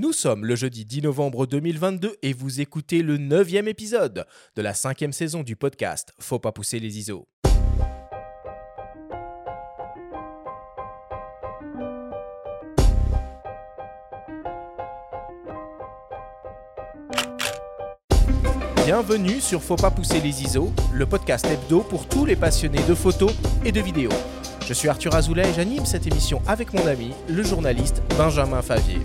Nous sommes le jeudi 10 novembre 2022 et vous écoutez le neuvième épisode de la cinquième saison du podcast Faut pas pousser les ISO. Bienvenue sur Faut pas pousser les ISO, le podcast hebdo pour tous les passionnés de photos et de vidéos. Je suis Arthur Azoulay et j'anime cette émission avec mon ami, le journaliste Benjamin Favier.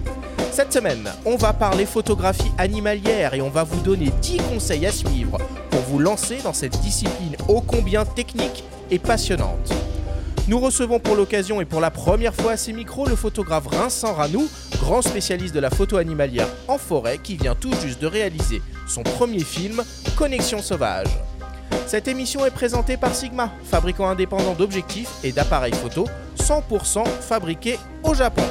Cette semaine, on va parler photographie animalière et on va vous donner 10 conseils à suivre pour vous lancer dans cette discipline ô combien technique et passionnante. Nous recevons pour l'occasion et pour la première fois à ces micros le photographe Vincent Ranou, grand spécialiste de la photo animalière en forêt qui vient tout juste de réaliser son premier film, Connexion sauvage. Cette émission est présentée par Sigma, fabricant indépendant d'objectifs et d'appareils photo 100% fabriqués au Japon.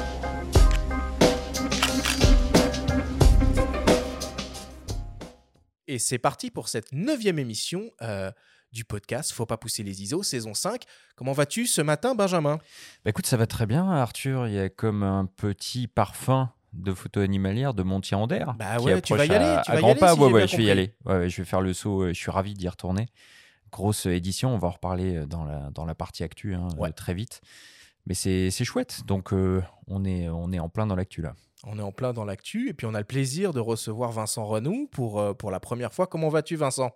Et c'est parti pour cette neuvième émission euh, du podcast Faut pas pousser les ISO, saison 5. Comment vas-tu ce matin, Benjamin? Bah Écoute, ça va très bien, Arthur. Il y a comme un petit parfum de photo animalière de Montier-en-Der. Bah ouais, tu vas y aller. Tu vas y aller, pas, ouais, ouais, je vais y aller. Ouais, je vais faire le saut. Je suis ravi d'y retourner. Grosse édition. On va en reparler dans la, dans la partie actu hein, très vite. Mais c'est chouette. Donc, euh, on, est, on est en plein dans l'actu là. On est en plein dans l'actu et puis on a le plaisir de recevoir Vincent Renou pour, euh, pour la première fois. Comment vas-tu Vincent?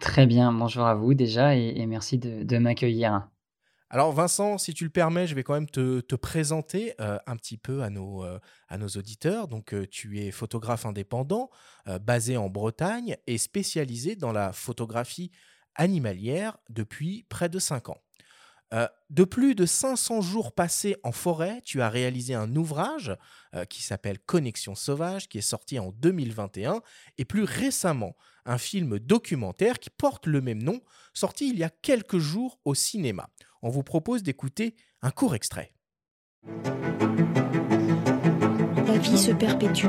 Très bien, bonjour à vous déjà et, merci de, m'accueillir. Alors Vincent, si tu le permets, je vais quand même te, présenter euh, un petit peu à nos, euh, à nos auditeurs. Donc tu es photographe indépendant, basé en Bretagne et spécialisé dans la photographie animalière depuis près de 5 ans. Euh, de plus de 500 jours passés en forêt, tu as réalisé un ouvrage euh, qui s'appelle Connexion sauvage, qui est sorti en 2021, et plus récemment, un film documentaire qui porte le même nom, sorti il y a quelques jours au cinéma. On vous propose d'écouter un court extrait. La vie se perpétue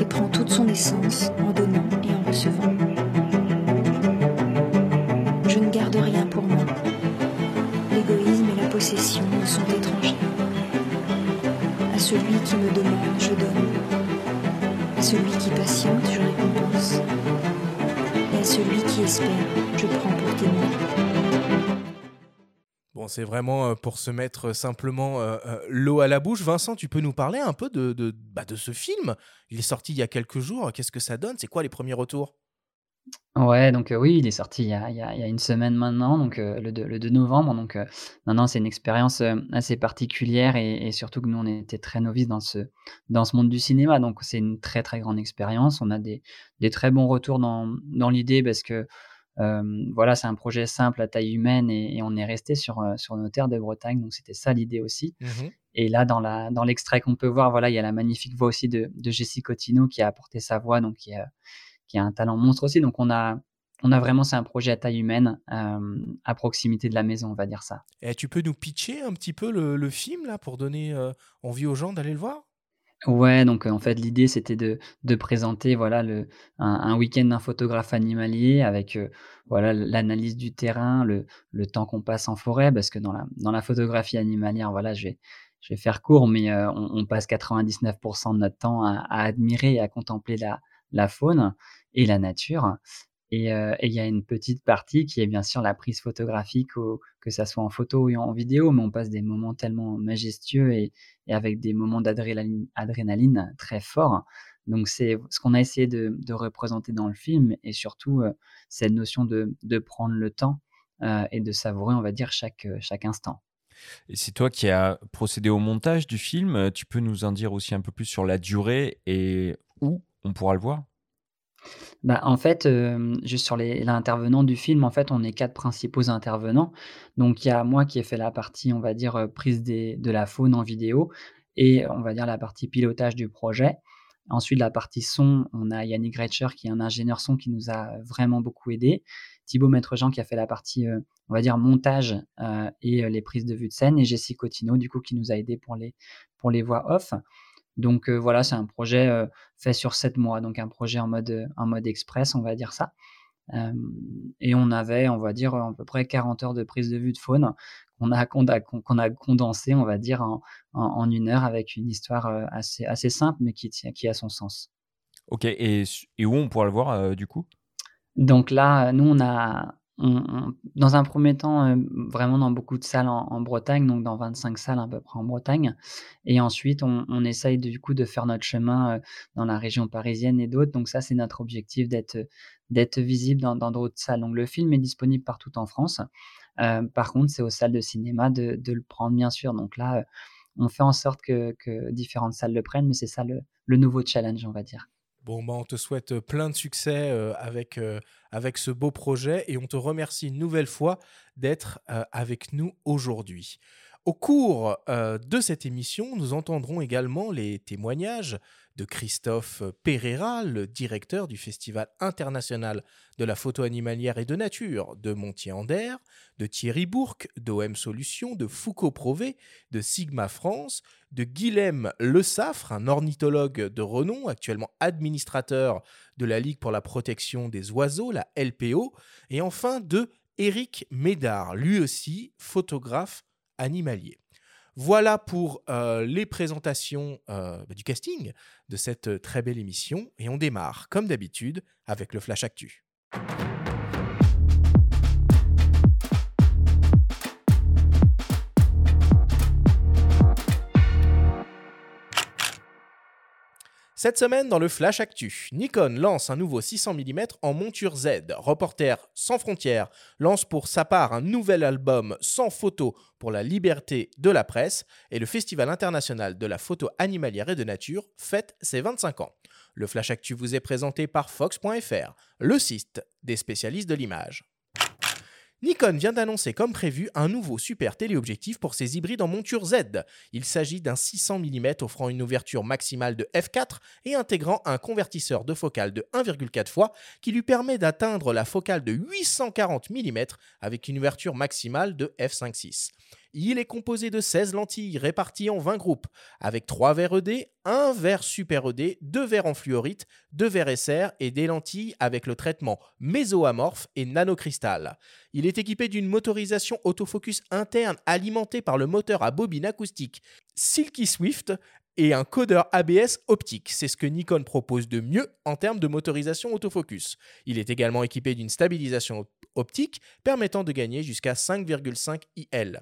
et prend toute son essence en donnant et en recevant. Je ne garde rien me donne. Celui qui patiente, je récompense. Et à celui qui espère, je prends pour témoin. Bon, c'est vraiment euh, pour se mettre simplement euh, euh, l'eau à la bouche. Vincent, tu peux nous parler un peu de, de, bah, de ce film? Il est sorti il y a quelques jours. Qu'est-ce que ça donne? C'est quoi les premiers retours? Ouais, donc oui, il est sorti il y a il y a une semaine maintenant, donc le 2 le 2 novembre, donc non, non, c'est une expérience, assez particulière et surtout que nous, on était très novices dans ce dans ce monde du cinéma, donc c'est une très, très grande expérience. On a des des très bons retours dans dans l'idée parce que, voilà, c'est un projet simple à taille humaine et on est resté sur, sur nos terres de Bretagne, donc c'était ça l'idée aussi mmh et là, dans la dans l'extrait qu'on peut voir, voilà, il y a la magnifique voix aussi de de Jessie Cotino qui a apporté sa voix, donc qui qui a un talent monstre aussi. Donc on a, on a vraiment, c'est un projet à taille humaine, euh, à proximité de la maison, on va dire ça. Et tu peux nous pitcher un petit peu le, film là pour donner euh, envie aux gens d'aller le voir? Ouais, donc en fait l'idée c'était de, de, présenter voilà le, un, week-end d'un photographe animalier avec euh, voilà l'analyse du terrain, le, le temps qu'on passe en forêt, parce que dans la, dans la photographie animalière, voilà, je vais, je vais faire court, mais on, passe 99% de notre temps à, à, admirer et à contempler la, la faune et la nature. Euh, et il y a une petite partie qui est bien sûr la prise photographique, que ça soit en photo ou en vidéo, mais on passe des moments tellement majestueux et, avec des moments d'adrénaline très forts. Donc c'est ce qu'on a essayé de, représenter dans le film et surtout euh, cette notion de, prendre le temps euh, et de savourer, on va dire, chaque, chaque instant. Et c'est toi qui as procédé au montage du film. Tu peux nous en dire aussi un peu plus sur la durée et où on pourra le voir? Bah, en fait, juste sur l'intervenant du film, en fait, on est quatre principaux intervenants. Donc il y a moi qui ai fait la partie, on va dire, prise de la faune en vidéo et on va dire la partie pilotage du projet. Ensuite, la partie son, on a Yannick Gretcher qui est un ingénieur son qui nous a vraiment beaucoup aidé. Thibaut Maître-Jean qui a fait la partie, on va dire, montage, et les prises de vue de scène et Jessie Cotino, du coup, qui nous a aidé pour les pour les voix off. Donc voilà, c'est un projet fait sur sept mois, donc un projet en mode, en mode express, on va dire ça. et on avait, on va dire, à peu près 40 heures de prise de vue de faune qu'on a, qu'on a, qu'on a condensé, on va dire, en, en, une heure avec une histoire assez, assez simple, mais qui, qui a son sens. Ok, et, et où on pourra le voir du coup? Donc là, nous, on a, dans un premier temps, euh, vraiment dans beaucoup de salles en, Bretagne, donc dans 25 salles à peu près en Bretagne. Et ensuite, on, essaye du coup de faire notre chemin euh, dans la région parisienne et d'autres. Donc ça, c'est notre objectif d'être visible dans d'autres salles. Donc le film est disponible partout en France. Euh, par contre, c'est aux salles de cinéma de, le prendre, bien sûr. Donc là, on fait en sorte que, différentes salles le prennent, mais c'est ça le nouveau challenge, on va dire. Bon, bah, on te souhaite plein de succès avec, avec ce beau projet et on te remercie une nouvelle fois d'être avec nous aujourd'hui. Au cours de cette émission, nous entendrons également les témoignages de Christophe Pereira, le directeur du Festival international de la photo animalière et de nature de Montier-Ander, de Thierry Bourque, d'OM Solutions, de Foucault Prové, de Sigma France, de Guilhem Le Saffre, un ornithologue de renom, actuellement administrateur de la Ligue pour la protection des oiseaux, la LPO, et enfin de Éric Médard, lui aussi photographe animalier. Voilà pour euh, les présentations euh, bah, du casting de cette euh, très belle émission et on démarre comme d'habitude avec le Flash Actu. Cette semaine, dans le Flash Actu, Nikon lance un nouveau 600 mm en monture Z. Reporter sans frontières lance pour sa part un nouvel album sans photo pour la liberté de la presse. Et le Festival international de la photo animalière et de nature fête ses 25 ans. Le Flash Actu vous est présenté par Fox.fr, le site des spécialistes de l'image. Nikon vient d'annoncer comme prévu un nouveau super téléobjectif pour ses hybrides en monture Z. Il s'agit d'un 600 mm offrant une ouverture maximale de f4 et intégrant un convertisseur de focale de 1,4 fois qui lui permet d'atteindre la focale de 840 mm avec une ouverture maximale de f5.6. Il est composé de 16 lentilles réparties en 20 groupes, avec 3 verres ED, 1 verre super ED, 2 verres en fluorite, 2 verres SR et des lentilles avec le traitement mésoamorphe et nanocristal. Il est équipé d'une motorisation autofocus interne alimentée par le moteur à bobine acoustique Silky Swift et un codeur ABS optique. C'est ce que Nikon propose de mieux en termes de motorisation autofocus. Il est également équipé d'une stabilisation optique permettant de gagner jusqu'à 5,5 IL.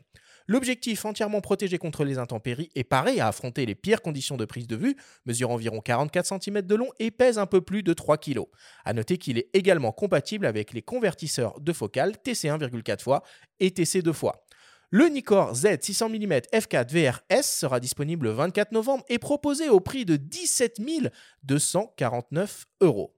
L'objectif entièrement protégé contre les intempéries est paré à affronter les pires conditions de prise de vue, mesure environ 44 cm de long et pèse un peu plus de 3 kg. A noter qu'il est également compatible avec les convertisseurs de focale TC 1,4 fois et TC 2 fois. Le Nikkor Z 600 mm f4 VRS sera disponible le 24 novembre et proposé au prix de 17 249 euros.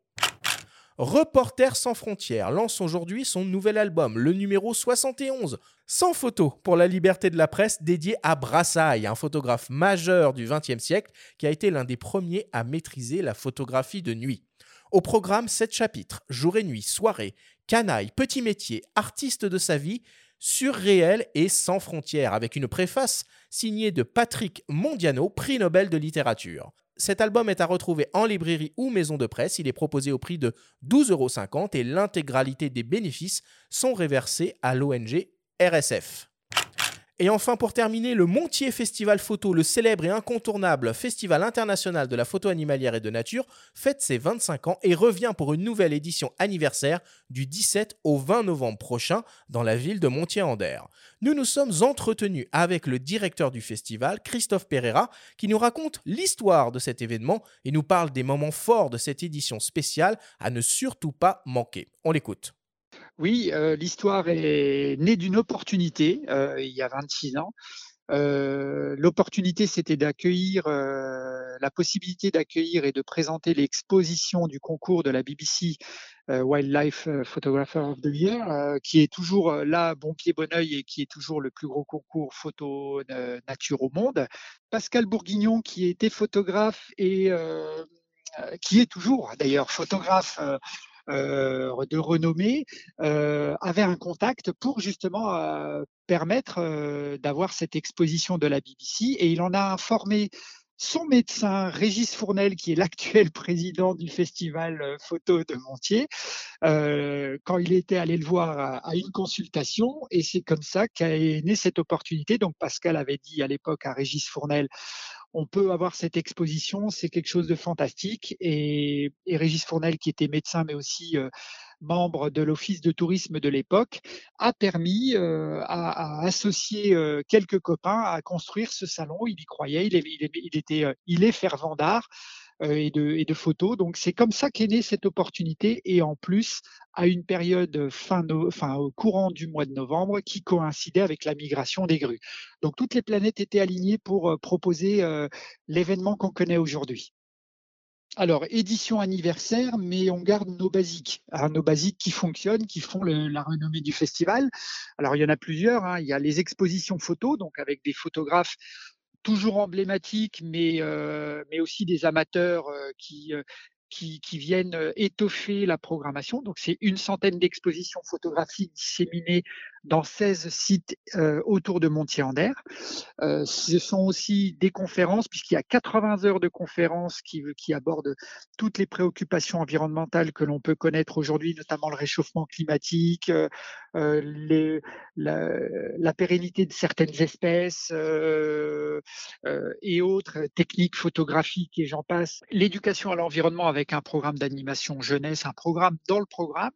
Reporter sans frontières lance aujourd'hui son nouvel album, le numéro 71, sans photo pour la liberté de la presse, dédié à Brassailles, un photographe majeur du XXe siècle qui a été l'un des premiers à maîtriser la photographie de nuit. Au programme, 7 chapitres, jour et nuit, soirée, canaille, petit métier, artiste de sa vie, surréel et sans frontières, avec une préface signée de Patrick Mondiano, prix Nobel de littérature. Cet album est à retrouver en librairie ou maison de presse. Il est proposé au prix de 12,50 euros et l'intégralité des bénéfices sont réversés à l'ONG RSF. Et enfin, pour terminer, le Montier Festival Photo, le célèbre et incontournable festival international de la photo animalière et de nature, fête ses 25 ans et revient pour une nouvelle édition anniversaire du 17 au 20 novembre prochain dans la ville de Montier-Ander. Nous nous sommes entretenus avec le directeur du festival, Christophe Pereira, qui nous raconte l'histoire de cet événement et nous parle des moments forts de cette édition spéciale à ne surtout pas manquer. On l'écoute. Oui, l'histoire est née d'une opportunité il y a 26 ans. L'opportunité, c'était d'accueillir la possibilité d'accueillir et de présenter l'exposition du concours de la BBC Wildlife Photographer of the Year, qui est toujours là, bon pied, bon oeil, et qui est toujours le plus gros concours photo nature au monde. Pascal Bourguignon, qui était photographe et qui est toujours d'ailleurs photographe de renommée euh, avait un contact pour justement euh, permettre d'avoir cette exposition de la BBC et il en a informé son médecin Régis Fournel, qui est l'actuel président du festival euh, photo de Montier, euh, quand il était allé le voir à, une consultation. Et c'est comme ça qu'est née cette opportunité. Donc Pascal avait dit à l'époque à Régis Fournel, on peut avoir cette exposition, c'est quelque chose de fantastique. Et, Régis Fournel, qui était médecin, mais aussi euh, membre de l'office de tourisme de l'époque, a permis euh, à, associer euh, quelques copains à construire ce salon. Il y croyait, il, il, était, euh, il est fervent d'art et de, et de photos. Donc c'est comme ça qu'est née cette opportunité et en plus à une période fin, fin au courant du mois de novembre qui coïncidait avec la migration des grues. Donc toutes les planètes étaient alignées pour proposer l'événement qu'on connaît aujourd'hui. Alors, édition anniversaire, mais on garde nos basiques, hein, nos basiques qui fonctionnent, qui font la renommée du festival. Alors, il y en a plusieurs. Hein. Il y a les expositions photos, donc avec des photographes toujours emblématiques, mais, euh, mais aussi des amateurs euh, qui, euh, viennent étoffer la programmation. Donc, c'est une centaine d'expositions photographiques disséminées dans 16 sites autour de Montier-en-Der. ce sont aussi des conférences, puisqu'il y a 80 heures de conférences qui, abordent toutes les préoccupations environnementales que l'on peut connaître aujourd'hui, notamment le réchauffement climatique, la, la, pérennité de certaines espèces et autres techniques photographiques et j'en passe. L'éducation à l'environnement avec un programme d'animation jeunesse, un programme dans le programme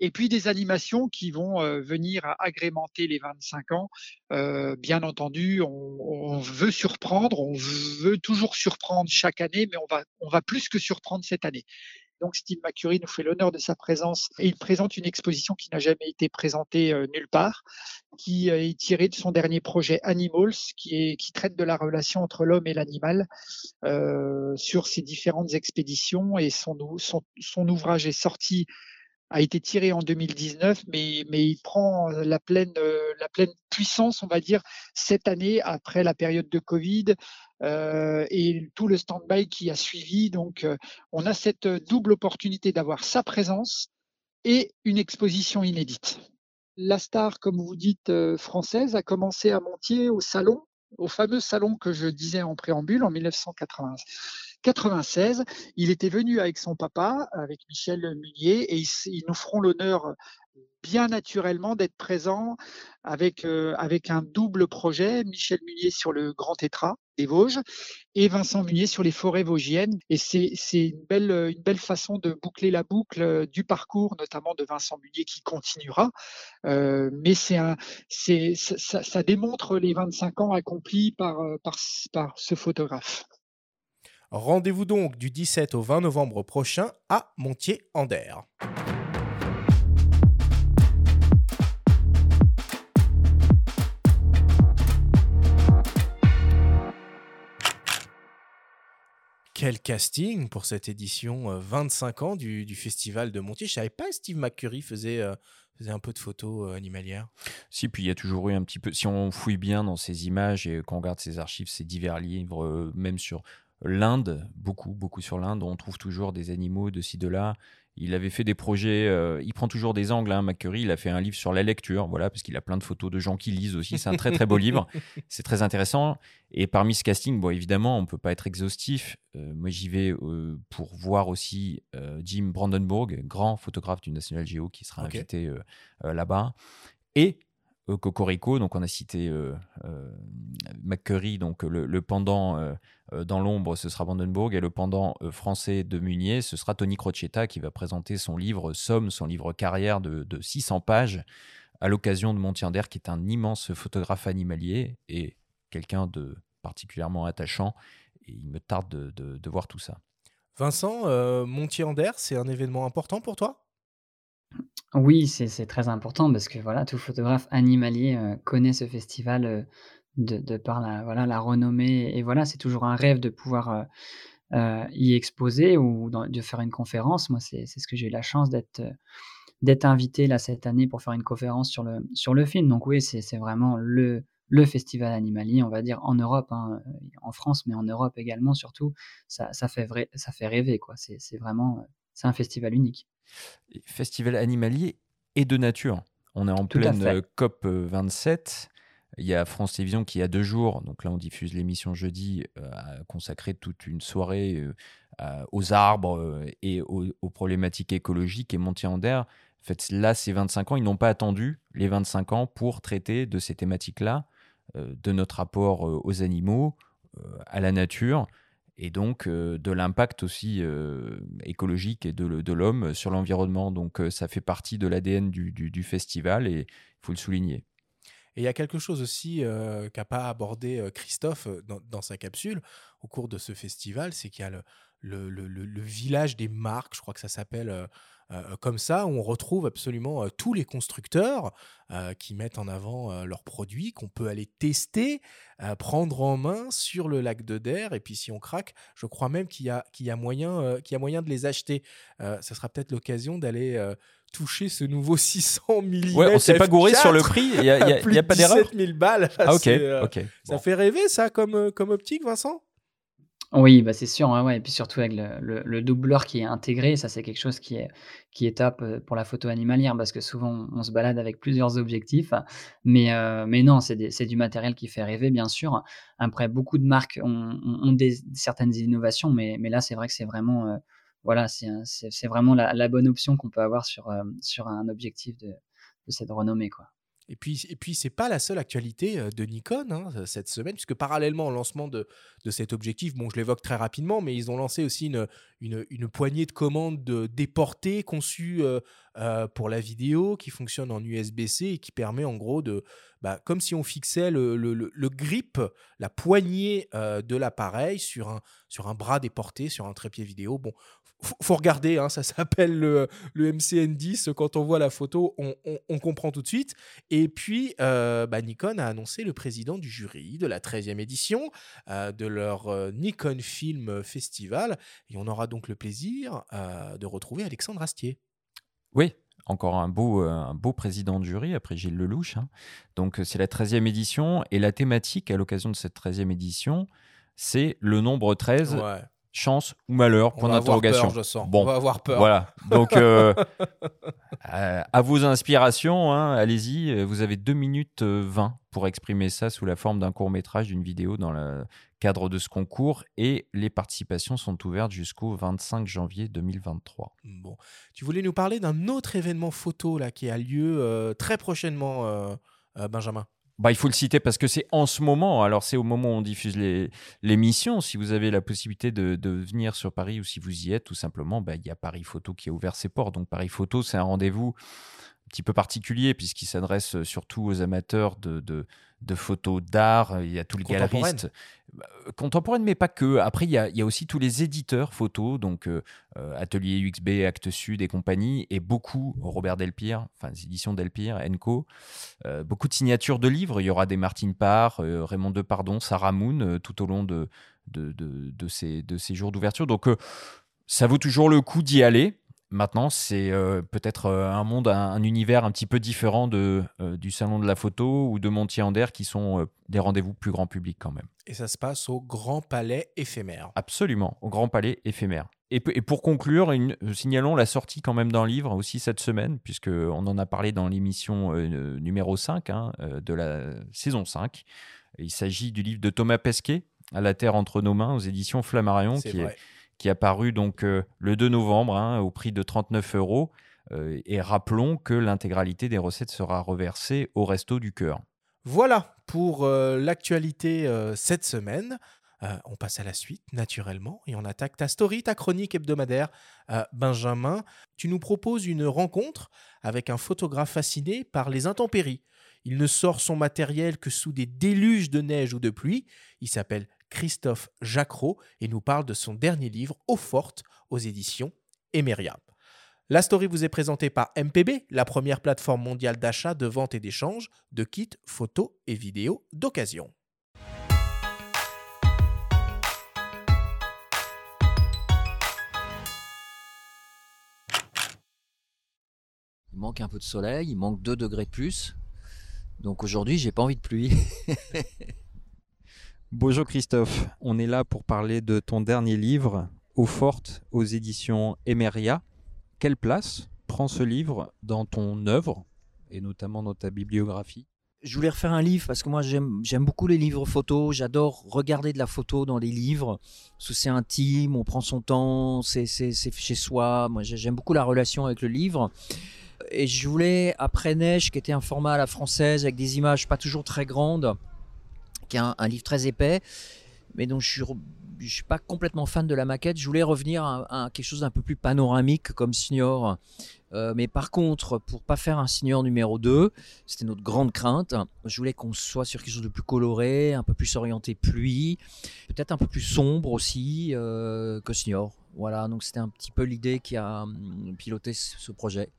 et puis des animations qui vont venir agrémenter les 25 ans. bien entendu, on, veut surprendre, on veut toujours surprendre chaque année, mais on va, on va plus que surprendre cette année. Donc Steve McCurry nous fait l'honneur de sa présence et il présente une exposition qui n'a jamais été présentée nulle part, qui est tirée de son dernier projet Animals, qui, traite de la relation entre l'homme et l'animal sur ses différentes expéditions et son ouvrage est sorti a été tiré en 2019, mais, mais il prend la pleine, la pleine puissance, on va dire, cette année après la période de Covid euh, et tout le stand-by qui a suivi. Donc, euh, on a cette double opportunité d'avoir sa présence et une exposition inédite. La star, comme vous dites, euh, française, a commencé à Montier au salon, au fameux salon que je disais en préambule en 1980. 96, il était venu avec son papa, avec Michel Munier, et ils, nous feront l'honneur bien naturellement d'être présents avec, euh, avec un double projet, Michel Munier sur le Grand Tétra des Vosges et Vincent Munier sur les forêts vosgiennes. Et c'est une belle, une belle façon de boucler la boucle du parcours, notamment de Vincent Munier qui continuera. Euh, mais c'est un, ça, ça, démontre les 25 ans accomplis par, par, par ce photographe. Rendez-vous donc du 17 au 20 novembre prochain à Montier-en-Der. Quel casting pour cette édition 25 euh, ans du, festival de Montier. Je savais pas Steve McCurry faisait, euh, faisait un peu de photos euh, animalières. Si, puis il y a toujours eu un petit peu. Si on fouille bien dans ces images et qu'on regarde ces archives, ces divers livres, même sur l'Inde, beaucoup, beaucoup sur l'Inde. On trouve toujours des animaux de ci, de là. Il avait fait des projets, euh, il prend toujours des angles, hein, McCurry. Il a fait un livre sur la lecture, voilà, parce qu'il a plein de photos de gens qui lisent aussi. C'est un très, très beau livre. C'est très intéressant. Et parmi ce casting, bon, évidemment, on ne peut pas être exhaustif. Euh, moi, j'y vais euh, pour voir aussi Jim Brandenburg, grand photographe du National Geo, qui sera invité là-bas. Et Cocorico, donc on a cité McCurry, donc le pendant euh, dans l'ombre, ce sera Brandenburg, et le pendant euh, français de Munier, ce sera Tony Crocetta qui va présenter son livre Somme, son livre carrière de, 600 pages, à l'occasion de Montier-en-Der, qui est un immense photographe animalier et quelqu'un de particulièrement attachant. Et il me tarde de, voir tout ça. Vincent, euh, Montier-en-Der, c'est un événement important pour toi? Oui, c'est très important parce que voilà, tout photographe animalier connaît ce festival de, par la, voilà, la renommée. Et voilà, c'est toujours un rêve de pouvoir euh, euh, y exposer ou de faire une conférence. Moi, c'est ce que j'ai eu la chance d'être euh, invité là cette année pour faire une conférence sur le, film. Donc oui, c'est vraiment le, festival animalier, on va dire, en Europe, hein, en France, mais en Europe également, surtout. Ça fait rêver, quoi. C'est vraiment, c'est un festival unique. Festival animalier et de nature. On est en pleine COP 27. Il y a France Télévisions qui, a deux jours, donc là on diffuse l'émission jeudi, a consacré toute une soirée aux arbres et aux, problématiques écologiques et montier en d'air. En fait, là, ces 25 ans, ils n'ont pas attendu les 25 ans pour traiter de ces thématiques-là, de notre rapport aux animaux, à la nature et donc euh, de l'impact aussi euh, écologique et de, l'homme sur l'environnement. Donc euh, ça fait partie de l'ADN du, festival et il faut le souligner. Et il y a quelque chose aussi qu'a pas abordé Christophe dans, sa capsule au cours de ce festival, c'est qu'il y a le, le, village des marques, je crois que ça s'appelle euh, comme ça, on retrouve absolument euh, tous les constructeurs euh, qui mettent en avant leurs produits, qu'on peut aller tester, prendre en main sur le lac de Der. Et puis si on craque, je crois même qu'il y, a, qu'il y, a moyen, qu'il y a moyen de les acheter. ça sera peut-être l'occasion d'aller toucher ce nouveau 600 mm. Ouais, on s'est pas gouré sur le prix. Il n'y a, y a, pas d'erreur? 000 balles. Ah, ok. ok. Ça fait rêver, ça, comme, comme optique, Vincent? Oui, bah, c'est sûr, ouais, et puis surtout avec le le doubleur qui est intégré, ça c'est quelque chose qui est qui est top, euh, pour la photo animalière parce que souvent on se balade avec plusieurs objectifs, mais heu, mais non, c'est c'est du matériel qui fait rêver bien sûr. Après beaucoup de marques ont des certaines innovations, mais mais là c'est vrai que c'est vraiment, heu, voilà, c'est c'est vraiment la la bonne option qu'on peut avoir sur, euh, sur un objectif de de cette renommée, quoi. Et puis, et puis c'est pas la seule actualité de Nikon hein, cette semaine, puisque parallèlement au lancement de, de cet objectif, bon, je l'évoque très rapidement, mais ils ont lancé aussi une, une, poignée de commandes de déportées conçues pour la vidéo, qui fonctionne en USB-C et qui permet en gros de, bah, comme si on fixait le, grip, la poignée de l'appareil sur un, sur un bras déporté, sur un trépied vidéo. Bon, faut regarder, hein, ça s'appelle le, le, MCN10. Quand on voit la photo, on, comprend tout de suite. Et puis, euh, bah, Nikon a annoncé le président du jury de la 13e édition euh, de leur euh, Nikon Film Festival. Et on aura le plaisir de retrouver Alexandre Astier. Oui, encore un beau, un beau président de jury après Gilles Lelouch. Hein. Donc, c'est la 13e édition. Et la thématique à l'occasion de cette 13e édition, c'est le nombre 13 chance ou malheur Point d'interrogation. Bon, on va avoir peur. Voilà. Donc, euh, euh, à vos inspirations, hein, allez-y. Vous avez 2 minutes 20 euh, pour exprimer ça sous la forme d'un court métrage, d'une vidéo dans le cadre de ce concours. Et les participations sont ouvertes jusqu'au 25 janvier 2023. Bon. Tu voulais nous parler d'un autre événement photo là, qui a lieu très prochainement, Benjamin? Bah, il faut le citer parce que c'est en ce moment, alors c'est au moment où on diffuse l'émission, si vous avez la possibilité de, venir sur Paris ou si vous y êtes, tout simplement, bah, il y a Paris Photo qui a ouvert ses portes. Donc Paris Photo, c'est un rendez-vous un petit peu particulier puisqu'il s'adresse surtout aux amateurs de, de photos d'art. Il y a tous les galeristes bah, contemporaines, mais pas que. Après, il y a, il y a aussi tous les éditeurs photos, donc euh, euh, Atelier UXB, Actes Sud et compagnie, et beaucoup Robert Delpire, enfin les éditions Delpire, Enco. Euh, beaucoup de signatures de livres. Il y aura des Martine Parr, Raymond Depardon, Sarah Moon tout au long de, de, de, de ces, de ces jours d'ouverture. Donc, ça vaut toujours le coup d'y aller. Maintenant, c'est euh, peut-être euh, un monde, un, univers un petit peu différent de, euh, du Salon de la photo ou de Montier-Ander qui sont des rendez-vous plus grand public quand même. Et ça se passe au Grand Palais éphémère. Absolument, au Grand Palais éphémère. Et, pour conclure, signalons la sortie quand même d'un livre aussi cette semaine, puisqu'on en a parlé dans l'émission numéro 5 hein, de la saison 5. Il s'agit du livre de Thomas Pesquet, À la Terre entre nos mains, aux éditions Flammarion, qui est qui a paru donc euh, le 2 novembre hein, au prix de 39 euros. Euh, et rappelons que l'intégralité des recettes sera reversée au Resto du Cœur. Voilà pour euh, l'actualité cette semaine. on passe à la suite, naturellement, et on attaque ta story, ta chronique hebdomadaire. Benjamin, tu nous proposes une rencontre avec un photographe fasciné par les intempéries. Il ne sort son matériel que sous des déluges de neige ou de pluie. Il s'appelle Christophe Jacquot et nous parle de son dernier livre, Eau forte, aux éditions Emeria. La story vous est présentée par MPB, la première plateforme mondiale d'achat, de vente et d'échange de kits photos et vidéos d'occasion. Il manque un peu de soleil, il manque 2 degrés de plus. Donc aujourd'hui, j'ai pas envie de pluie. Bonjour Christophe, on est là pour parler de ton dernier livre, Eau forte, aux éditions Emeria. Quelle place prend ce livre dans ton œuvre et notamment dans ta bibliographie? Je voulais refaire un livre parce que moi j'aime beaucoup les livres photos, j'adore regarder de la photo dans les livres, parce que c'est intime, on prend son temps, c'est chez soi, moi j'aime beaucoup la relation avec le livre. Et je voulais, après Neige, qui était un format à la française, avec des images pas toujours très grandes, qui est un, livre très épais, mais dont je suis suis pas complètement fan de la maquette. Je voulais revenir à, quelque chose d'un peu plus panoramique comme Signor. Euh, mais par contre, pour pas faire un Signor numéro 2, c'était notre grande crainte. Je voulais qu'on soit sur quelque chose de plus coloré, un peu plus orienté pluie, peut-être un peu plus sombre aussi euh, que Signor. Voilà, donc c'était un petit peu l'idée qui a hum, piloté ce projet.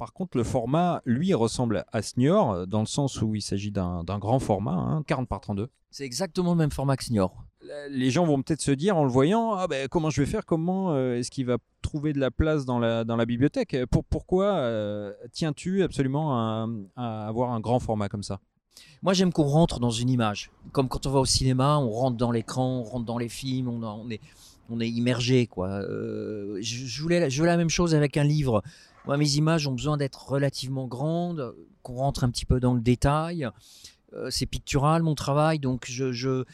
Par contre, le format, lui, ressemble à Senior, dans le sens où il s'agit d'un grand format, 40 hein, par 32. C'est exactement le même format que Senior les gens vont peut-être se dire en le voyant ah ben, comment je vais faire? Comment euh, est-ce qu'il va trouver de la place dans la, dans la bibliothèque? Pour, pourquoi euh, tiens-tu absolument à, avoir un grand format comme ça? Moi, j'aime qu'on rentre dans une image. Comme quand on va au cinéma, on rentre dans l'écran, on rentre dans les films, on, on est, on est immergé. Quoi. Euh, je, voulais, je, voulais, la même chose avec un livre. Mes images ont besoin d'être relativement grandes, qu'on rentre un petit peu dans le détail. c'est pictural, mon travail, donc je,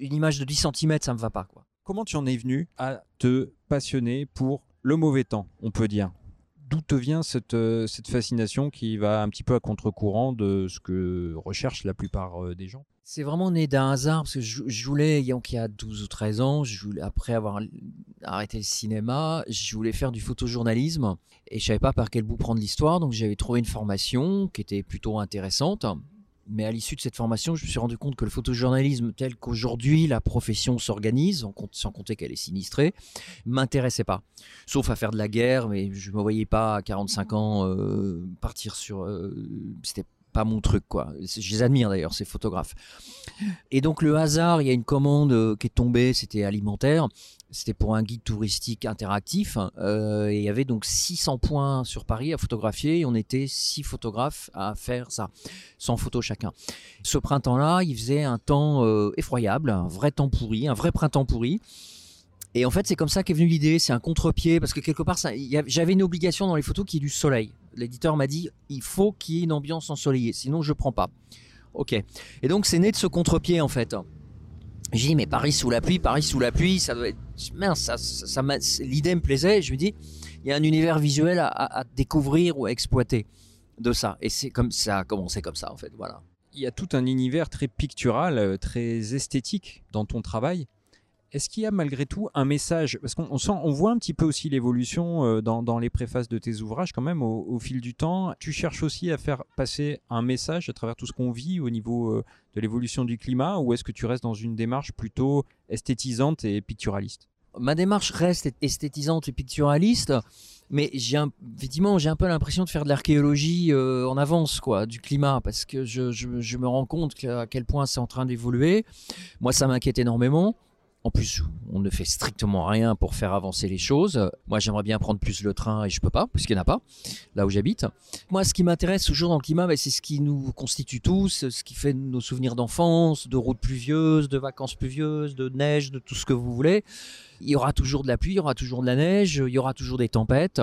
une image de 10 cm, ça me va pas. Quoi. Comment tu en es venu à te passionner pour le mauvais temps, on peut dire? D'où te vient cette, euh, cette fascination qui va un petit peu à contre-courant de ce que recherchent la plupart euh, des gens? C'est vraiment né d'un hasard, parce que je, voulais, il y a 12 ou 13 ans, je voulais, après avoir arrêté le cinéma, je voulais faire du photojournalisme, et je savais pas par quel bout prendre l'histoire, donc j'avais trouvé une formation qui était plutôt intéressante, mais à l'issue de cette formation, je me suis rendu compte que le photojournalisme tel qu'aujourd'hui la profession s'organise, sans compter qu'elle est sinistrée, m'intéressait pas. Sauf à faire de la guerre, mais je me voyais pas à 45 ans euh, partir sur. Euh, pas mon truc, quoi. Je les admire d'ailleurs, ces photographes. Et donc le hasard, il y a une commande euh, qui est tombée, c'était alimentaire. C'était pour un guide touristique interactif. Euh, et il y avait donc 600 points sur Paris à photographier. Et on était six photographes à faire ça, 100 photos chacun. Ce printemps-là, il faisait un temps euh, effroyable, un vrai temps pourri, un vrai printemps pourri. Et en fait, c'est comme ça qu'est venue l'idée. C'est un contre-pied parce que quelque part, j'avais une obligation dans les photos qui est du soleil. L'éditeur m'a dit il faut qu'il y ait une ambiance ensoleillée, sinon je prends pas. Ok. Et donc c'est né de ce contre-pied en fait. J'ai dit mais Paris sous la pluie, Paris sous la pluie, ça doit être mince. Ça, ça, l'idée me plaisait. Je me dis il y a un univers visuel à, découvrir ou à exploiter de ça. Et c'est comme ça a commencé comme ça en fait. Voilà. Il y a tout un univers très pictural, euh, très esthétique dans ton travail. Est-ce qu'il y a malgré tout un message? Parce qu'on sent, on voit un petit peu aussi l'évolution euh, dans, les préfaces de tes ouvrages quand même au, fil du temps. Tu cherches aussi à faire passer un message à travers tout ce qu'on vit au niveau euh, de l'évolution du climat ou est-ce que tu restes dans une démarche plutôt esthétisante et picturaliste? Ma démarche reste esthétisante et picturaliste, mais j'ai effectivement j'ai un peu l'impression de faire de l'archéologie euh, en avance quoi du climat parce que je, je me rends compte à quel point c'est en train d'évoluer. Moi ça m'inquiète énormément. En plus, on ne fait strictement rien pour faire avancer les choses. Moi, j'aimerais bien prendre plus le train et je peux pas, puisqu'il n'y en a pas, là où j'habite. Moi, ce qui m'intéresse toujours dans le climat, bah, c'est ce qui nous constitue tous, ce qui fait nos souvenirs d'enfance, de routes pluvieuses, de vacances pluvieuses, de neige, de tout ce que vous voulez. Il y aura toujours de la pluie, il y aura toujours de la neige, il y aura toujours des tempêtes.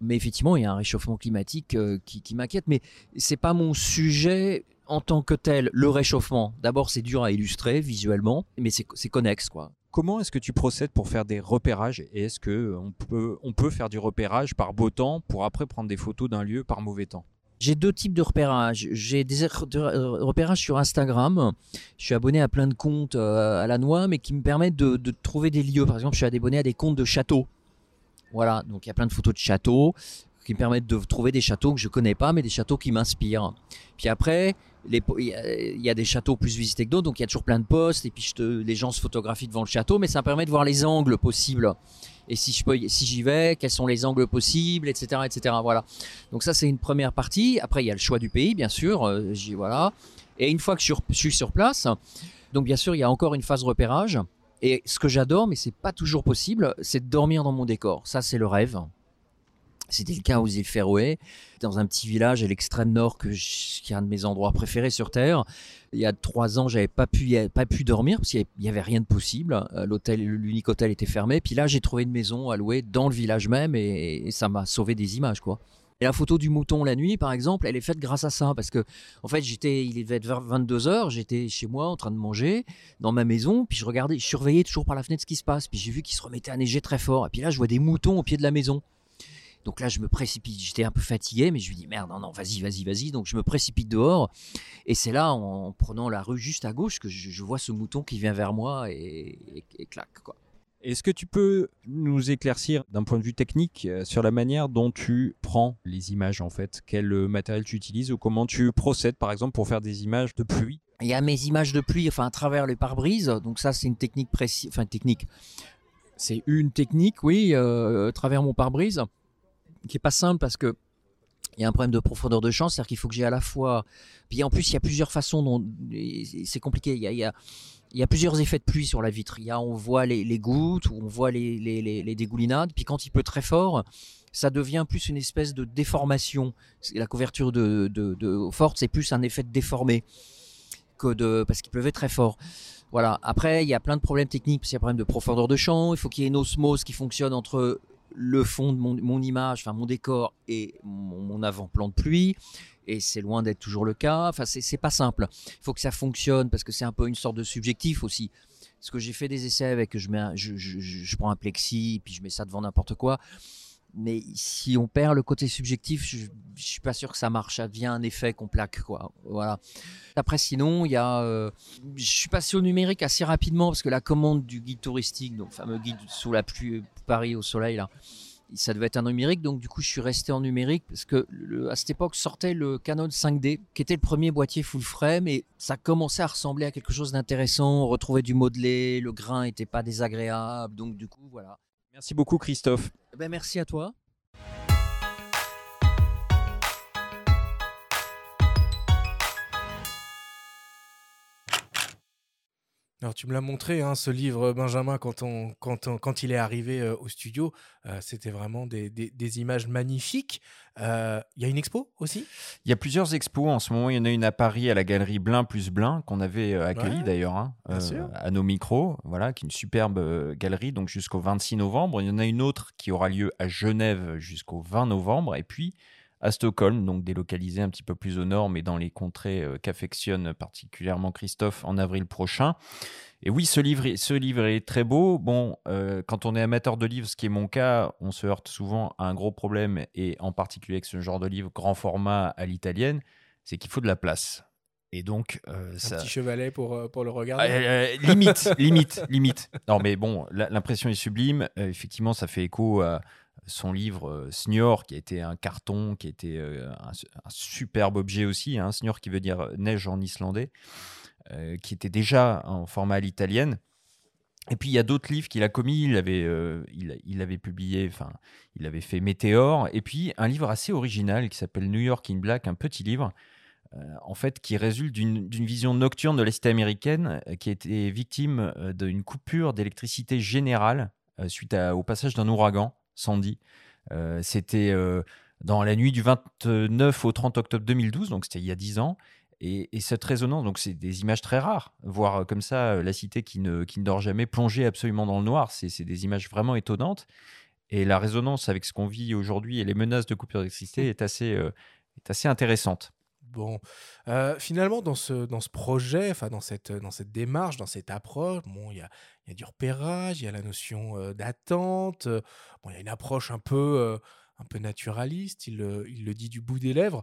Mais effectivement, il y a un réchauffement climatique euh, qui, qui m'inquiète. Mais c'est pas mon sujet en tant que tel, le réchauffement, d'abord c'est dur à illustrer visuellement, mais c'est connexe quoi. Comment est-ce que tu procèdes pour faire des repérages et est-ce que on peut, on peut faire du repérage par beau temps pour après prendre des photos d'un lieu par mauvais temps? J'ai deux types de repérages. J'ai des repérages sur Instagram. Je suis abonné à plein de comptes euh, à la noix, mais qui me permettent de, de, trouver des lieux. Par exemple, je suis abonné à des comptes de châteaux. Voilà, donc il y a plein de photos de châteaux qui me permettent de trouver des châteaux que je connais pas, mais des châteaux qui m'inspirent. Puis après, il y, a des châteaux plus visités que d'autres, donc il y a toujours plein de postes, et puis les gens se photographient devant le château, mais ça me permet de voir les angles possibles. Et si je si j'y vais, quels sont les angles possibles, etc., etc. Voilà. Donc ça c'est une première partie. Après il y a le choix du pays, bien sûr. Euh, voilà. Et une fois que je suis sur place, donc bien sûr il y a encore une phase repérage. Et ce que j'adore, mais c'est pas toujours possible, c'est de dormir dans mon décor. Ça c'est le rêve. C'était le cas aux îles Féroé, dans un petit village à l'extrême nord qui est un de mes endroits préférés sur Terre. Il y a trois ans, j'avais pas pu, pas pu dormir parce qu'il n'y avait rien de possible. Euh, l'hôtel, l'unique hôtel était fermé. Puis là, j'ai trouvé une maison à louer dans le village même et, ça m'a sauvé des images, quoi. Et la photo du mouton la nuit, par exemple, elle est faite grâce à ça. Parce que, en fait, j'étais, il devait être 22h, j'étais chez moi en train de manger dans ma maison, puis je regardais, je surveillais toujours par la fenêtre ce qui se passe. Puis j'ai vu qu'il se remettait à neiger très fort. Et puis là, je vois des moutons au pied de la maison. Donc là, je me précipite. J'étais un peu fatigué, mais je lui dis merde, non, non, vas-y, vas-y, vas-y. Donc je me précipite dehors. Et c'est là, en prenant la rue juste à gauche, que je, vois ce mouton qui vient vers moi et, et, claque, quoi. Est-ce que tu peux nous éclaircir d'un point de vue technique euh, sur la manière dont tu prends les images en fait? Quel euh, matériel tu utilises ou comment tu procèdes par exemple pour faire des images de pluie? Il y a mes images de pluie enfin à travers les pare-brises. Donc ça c'est une technique précise, enfin technique. C'est une technique, oui, euh, à travers mon pare-brise qui est pas simple parce que il y a un problème de profondeur de champ, c'est-à-dire qu'il faut que j'ai à la fois. Puis en plus, il y a plusieurs façons dont c'est compliqué. Il y, a, il, il plusieurs effets de pluie sur la vitre. Il y a, on voit les, gouttes, on voit les, dégoulinades. Puis quand il pleut très fort, ça devient plus une espèce de déformation. La couverture de, forte, c'est plus un effet de déformé que parce qu'il pleuvait très fort. Voilà. Après, il y a plein de problèmes techniques. Parce qu'il y a un problème de profondeur de champ. Il faut qu'il y ait une osmose qui fonctionne entre le fond de mon, image, enfin mon décor et mon, avant-plan de pluie. Et c'est loin d'être toujours le cas. Enfin, c'est pas simple. Il faut que ça fonctionne parce que c'est un peu une sorte de subjectif aussi. Parce que j'ai fait des essais avec, je, mets je, je, prends un plexi, puis je mets ça devant n'importe quoi mais si on perd le côté subjectif, je, ne suis pas sûr que ça marche. Ça devient un effet qu'on plaque, quoi. Voilà. Après, sinon, il y a, euh, je suis passé au numérique assez rapidement parce que la commande du guide touristique, donc le fameux guide sous la pluie, Paris au soleil, là, ça devait être un numérique. Donc du coup, je suis resté en numérique parce que à cette époque sortait le Canon 5D, qui était le premier boîtier full frame, et ça commençait à ressembler à quelque chose d'intéressant. On retrouvait du modelé, le grain n'était pas désagréable, donc du coup, voilà. Merci beaucoup Christophe. Eh ben, merci à toi. Alors tu me l'as montré, hein, ce livre, Benjamin, quand, on, quand, quand il est arrivé euh, au studio, euh, c'était vraiment des, des, images magnifiques. Euh, il y a une expo aussi? Il y a plusieurs expos. En ce moment, il y en a une à Paris, à la galerie Blin plus Blin, qu'on avait accueilli d'ailleurs, hein, à nos micros, voilà, qui est une superbe galerie, donc jusqu'au 26 novembre. Il y en a une autre qui aura lieu à Genève jusqu'au 20 novembre. Et puis, à Stockholm, donc délocalisé un petit peu plus au nord, mais dans les contrées euh, qu'affectionne particulièrement Christophe en avril prochain. Et oui, ce livre, ce livre est très beau. Bon, euh, quand on est amateur de livres, ce qui est mon cas, on se heurte souvent à un gros problème, et en particulier avec ce genre de livre grand format à l'italienne, c'est qu'il faut de la place. Et donc, euh, un petit chevalet pour, pour le regarder. Ah, limite, limite, limite. Non, mais bon, l'impression est sublime. effectivement, ça fait écho à, son livre euh, Snior, qui a été un carton, qui a été euh, un, superbe objet aussi, hein, Snior qui veut dire euh, neige en islandais, qui était déjà en format à l'italienne. Et puis il y a d'autres livres qu'il a commis. Il avait, il, avait publié, enfin, il avait fait Météor. Et puis un livre assez original qui s'appelle New York in Black, un petit livre, en fait, qui résulte d'une vision nocturne de la cité américaine, qui a été victime d'une coupure d'électricité générale suite au passage d'un ouragan Sandy. Euh, c'était euh, dans la nuit du 29 au 30 octobre 2012, donc c'était il y a 10 ans. Et, cette résonance, donc c'est des images très rares, voir euh, comme ça la cité qui ne, qui ne dort jamais, plongée absolument dans le noir, c'est des images vraiment étonnantes. Et la résonance avec ce qu'on vit aujourd'hui et les menaces de coupure d'électricité est assez, est assez intéressante. Bon, finalement, dans ce, dans ce projet, enfin dans cette, dans cette démarche, dans cette approche, bon, il y a, y a du repérage, il y a la notion d'attente, bon, il y a une approche un peu, un peu naturaliste, il, il, le dit du bout des lèvres.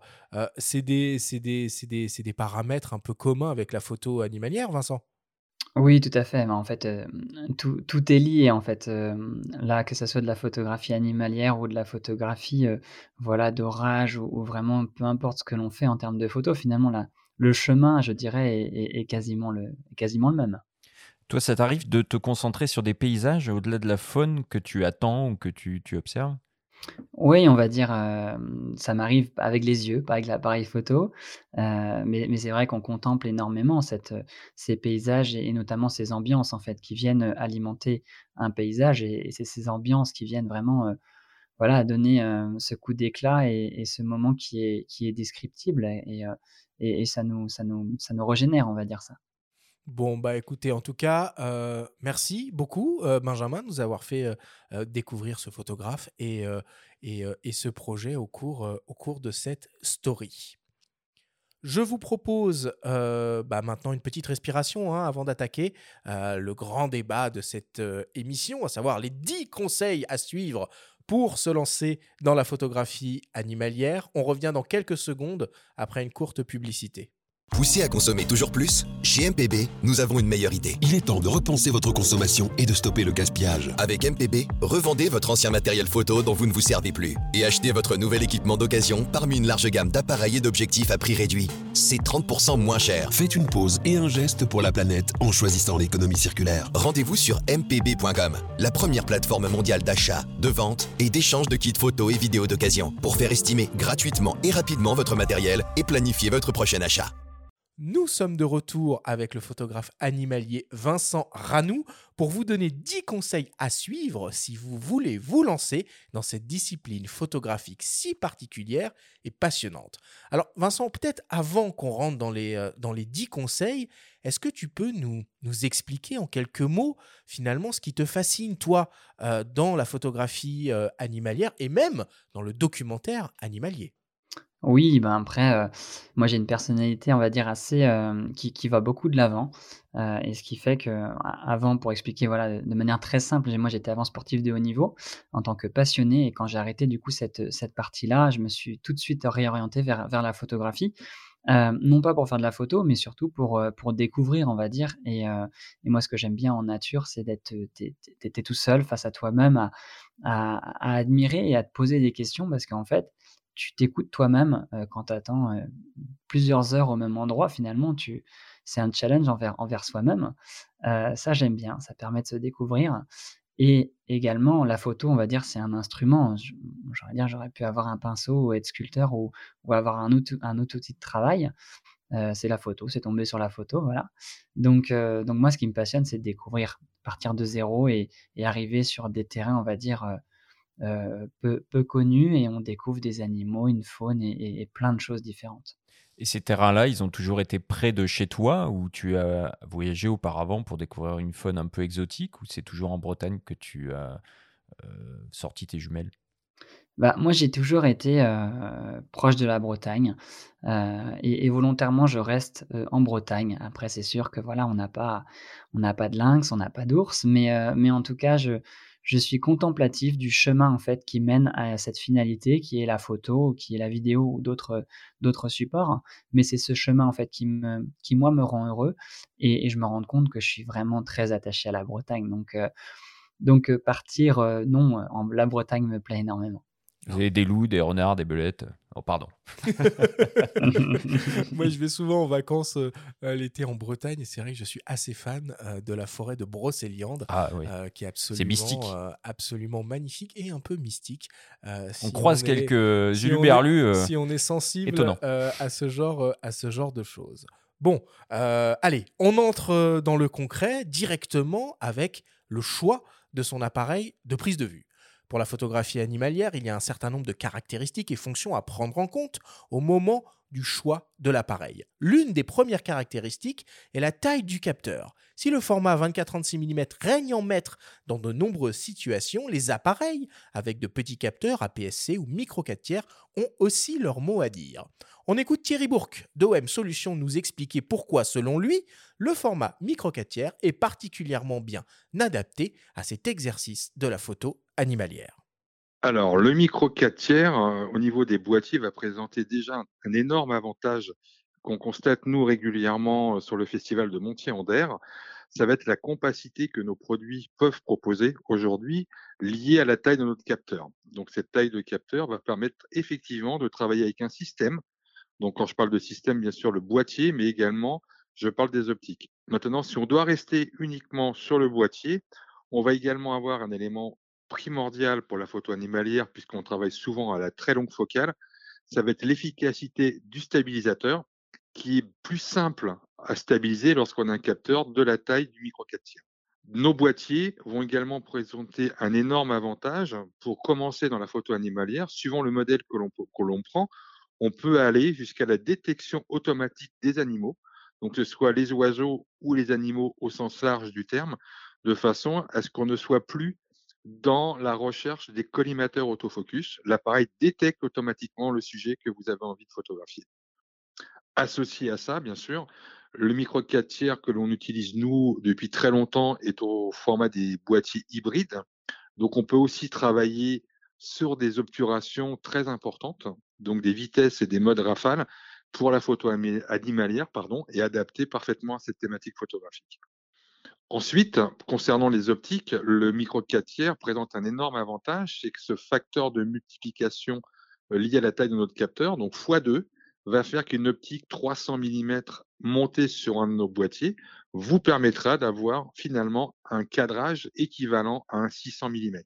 c'est des, des, des, des, paramètres un peu communs avec la photo animalière, Vincent? Oui, tout à fait. En fait, tout tout est lié, en fait, là, que ce soit de la photographie animalière ou de la photographie, voilà, d'orage ou vraiment peu importe ce que l'on fait en termes de photos, finalement, là, le chemin, je dirais, est quasiment le quasiment le même. Toi, ça t'arrive de te concentrer sur des paysages au-delà de la faune que tu attends ou que tu tu observes? Oui, on va dire, ça m'arrive avec les yeux, pas avec l'appareil photo, mais mais c'est vrai qu'on contemple énormément cette, ces paysages et notamment ces ambiances, en fait, qui viennent, alimenter un paysage et c'est ces ambiances qui viennent vraiment, voilà, donner, ce coup d'éclat et ce moment qui est qui est descriptible et ça nous ça nous ça nous régénère, on va dire ça. Bon, bah écoutez, en tout cas, euh, merci beaucoup, euh, Benjamin, de nous avoir fait euh, découvrir ce photographe et, et, ce projet au cours, au cours de cette story. Je vous propose bah maintenant une petite respiration hein, avant d'attaquer le grand débat de cette émission, à savoir les 10 conseils à suivre pour se lancer dans la photographie animalière. On revient dans quelques secondes après une courte publicité. Poussé à consommer toujours plus Chez MPB, nous avons une meilleure idée. Il est temps de repenser votre consommation et de stopper le gaspillage. Avec MPB, revendez votre ancien matériel photo dont vous ne vous servez plus et achetez votre nouvel équipement d'occasion parmi une large gamme d'appareils et d'objectifs à prix réduit. C'est 30% moins cher. Faites une pause et un geste pour la planète en choisissant l'économie circulaire. Rendez-vous sur mpb.com, la première plateforme mondiale d'achat, de vente et d'échange de kits photos et vidéos d'occasion pour faire estimer gratuitement et rapidement votre matériel et planifier votre prochain achat. Nous sommes de retour avec le photographe animalier Vincent Ranou pour vous donner 10 conseils à suivre si vous voulez vous lancer dans cette discipline photographique si particulière et passionnante. Alors Vincent, peut-être avant qu'on rentre dans les, euh, dans les 10 conseils, est-ce que tu peux nous, nous expliquer en quelques mots finalement ce qui te fascine toi euh, dans la photographie euh, animalière et même dans le documentaire animalier? Oui, ben, après, heu, moi j'ai une personnalité, on va dire assez, hem, qui qui va beaucoup de l'avant, heu et ce qui fait qu'avant pour expliquer, voilà, de manière très simple, moi j'étais avant sportif de haut niveau en tant que passionné et quand j'ai arrêté du coup cette, cette partie-là, je me suis tout de suite réorienté vers vers la photographie, non pas pour faire de la photo, mais surtout pour, pour découvrir, on va dire et et moi ce que j'aime bien en nature, c'est d'être, tout seul face à toi-même à à à admirer et à te poser des questions parce qu'en fait tu t'écoutes toi-même quand tu attends plusieurs heures au même endroit. Finalement, tu, c'est un challenge envers, soi-même. ça, j'aime bien. Ça permet de se découvrir. Et également, la photo, on va dire, c'est un instrument. J'aurais dire, j'aurais pu avoir un pinceau ou être sculpteur ou, avoir un un autre outil de travail. c'est la photo, c'est tomber sur la photo, voilà. Donc, moi, ce qui me passionne, c'est de découvrir, partir de zéro et, arriver sur des terrains, on va dire, euh, peu, peu connus et on découvre des animaux, une faune et, plein de choses différentes. Et ces terrains-là, ils ont toujours été près de chez toi ou tu as voyagé auparavant pour découvrir une faune un peu exotique ou c'est toujours en Bretagne que tu as euh, sorti tes jumelles? Bah, moi, j'ai toujours été euh, proche de la Bretagne et, volontairement, je reste en Bretagne. Après, c'est sûr que voilà, on n'a pas, on n'a pas de lynx, on n'a pas d'ours, mais, mais en tout cas, je, je suis contemplatif du chemin en fait qui mène à cette finalité qui est la photo, qui est la vidéo ou d'autres d'autres supports. Mais c'est ce chemin en fait qui me qui moi me rend heureux et, je me rends compte que je suis vraiment très attaché à la Bretagne. Donc euh, donc euh, partir euh, non en la Bretagne me plaît énormément. Vous avez des loups, des renards, des belettes. Oh, pardon. Moi, je vais souvent en vacances euh, l'été en Bretagne et c'est vrai que je suis assez fan euh, de la forêt de Brocéliande, ah, oui. Euh, qui est absolument, mystique. absolument magnifique et un peu mystique. on croise quelques si si on est sensible à, ce genre, à ce genre de choses. Bon, allez, on entre dans le concret directement avec le choix de son appareil de prise de vue. Pour la photographie animalière, il y a un certain nombre de caractéristiques et fonctions à prendre en compte au moment du choix de l'appareil. L'une des premières caractéristiques est la taille du capteur. Si le format 24-36 mm règne en maître dans de nombreuses situations, les appareils avec de petits capteurs APS-C ou micro 4 tiers ont aussi leur mot à dire. On écoute Thierry Bourque d'OM Solutions nous expliquer pourquoi, selon lui, le format micro 4 tiers est particulièrement bien adapté à cet exercice de la photo animalière. Alors, le micro 4 tiers, euh, au niveau des boîtiers, va présenter déjà un, énorme avantage qu'on constate, nous, régulièrement euh, sur le festival de Montier-en-Der. Ça va être la compacité que nos produits peuvent proposer aujourd'hui liée à la taille de notre capteur. Donc, cette taille de capteur va permettre effectivement de travailler avec un système. Donc, quand je parle de système, bien sûr, le boîtier, mais également, je parle des optiques. Maintenant, si on doit rester uniquement sur le boîtier, on va également avoir un élément primordial pour la photo animalière, puisqu'on travaille souvent à la très longue focale, ça va être l'efficacité du stabilisateur, qui est plus simple à stabiliser lorsqu'on a un capteur de la taille du micro 4 tiers. Nos boîtiers vont également présenter un énorme avantage pour commencer dans la photo animalière. Suivant le modèle que l'on prend, on peut aller jusqu'à la détection automatique des animaux. donc que ce soit les oiseaux ou les animaux au sens large du terme, de façon à ce qu'on ne soit plus dans la recherche des collimateurs autofocus. L'appareil détecte automatiquement le sujet que vous avez envie de photographier. Associé à ça, bien sûr, le micro 4 tiers que l'on utilise nous depuis très longtemps est au format des boîtiers hybrides. Donc on peut aussi travailler sur des obturations très importantes, donc des vitesses et des modes rafales pour la photo animalière pardon, et adaptées parfaitement à cette thématique photographique. Ensuite, concernant les optiques, le micro 4 tiers présente un énorme avantage, c'est que ce facteur de multiplication euh, lié à la taille de notre capteur, donc x2, va faire qu'une optique 300 mm montée sur un de nos boîtiers vous permettra d'avoir finalement un cadrage équivalent à un 600 mm.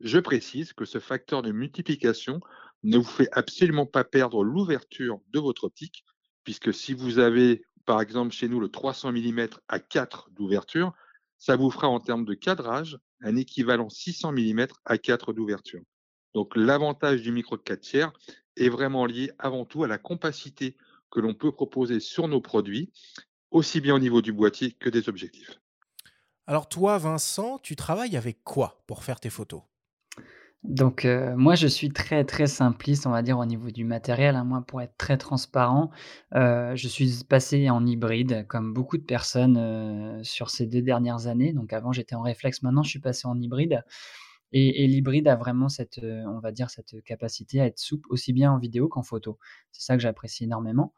Je précise que ce facteur de multiplication ne vous fait absolument pas perdre l'ouverture de votre optique, puisque si vous avez, par exemple, chez nous, le 300 mm à 4 d'ouverture, ça vous fera en termes de cadrage un équivalent 600 mm à 4 d'ouverture. Donc l'avantage du micro de 4 tiers est vraiment lié avant tout à la compacité que l'on peut proposer sur nos produits, aussi bien au niveau du boîtier que des objectifs. Alors toi, Vincent, tu travailles avec quoi pour faire tes photos? Donc, euh, moi, je suis très, très simpliste, on va dire, au niveau du matériel, hein. Moi, pour être très transparent, euh, je suis passé en hybride, comme beaucoup de personnes, euh, sur ces deux dernières années. Donc avant, j'étais en réflexe, maintenant, je suis passé en hybride et l'hybride a vraiment cette, on va dire, cette capacité à être souple, aussi bien en vidéo qu'en photo. C'est ça que j'apprécie énormément.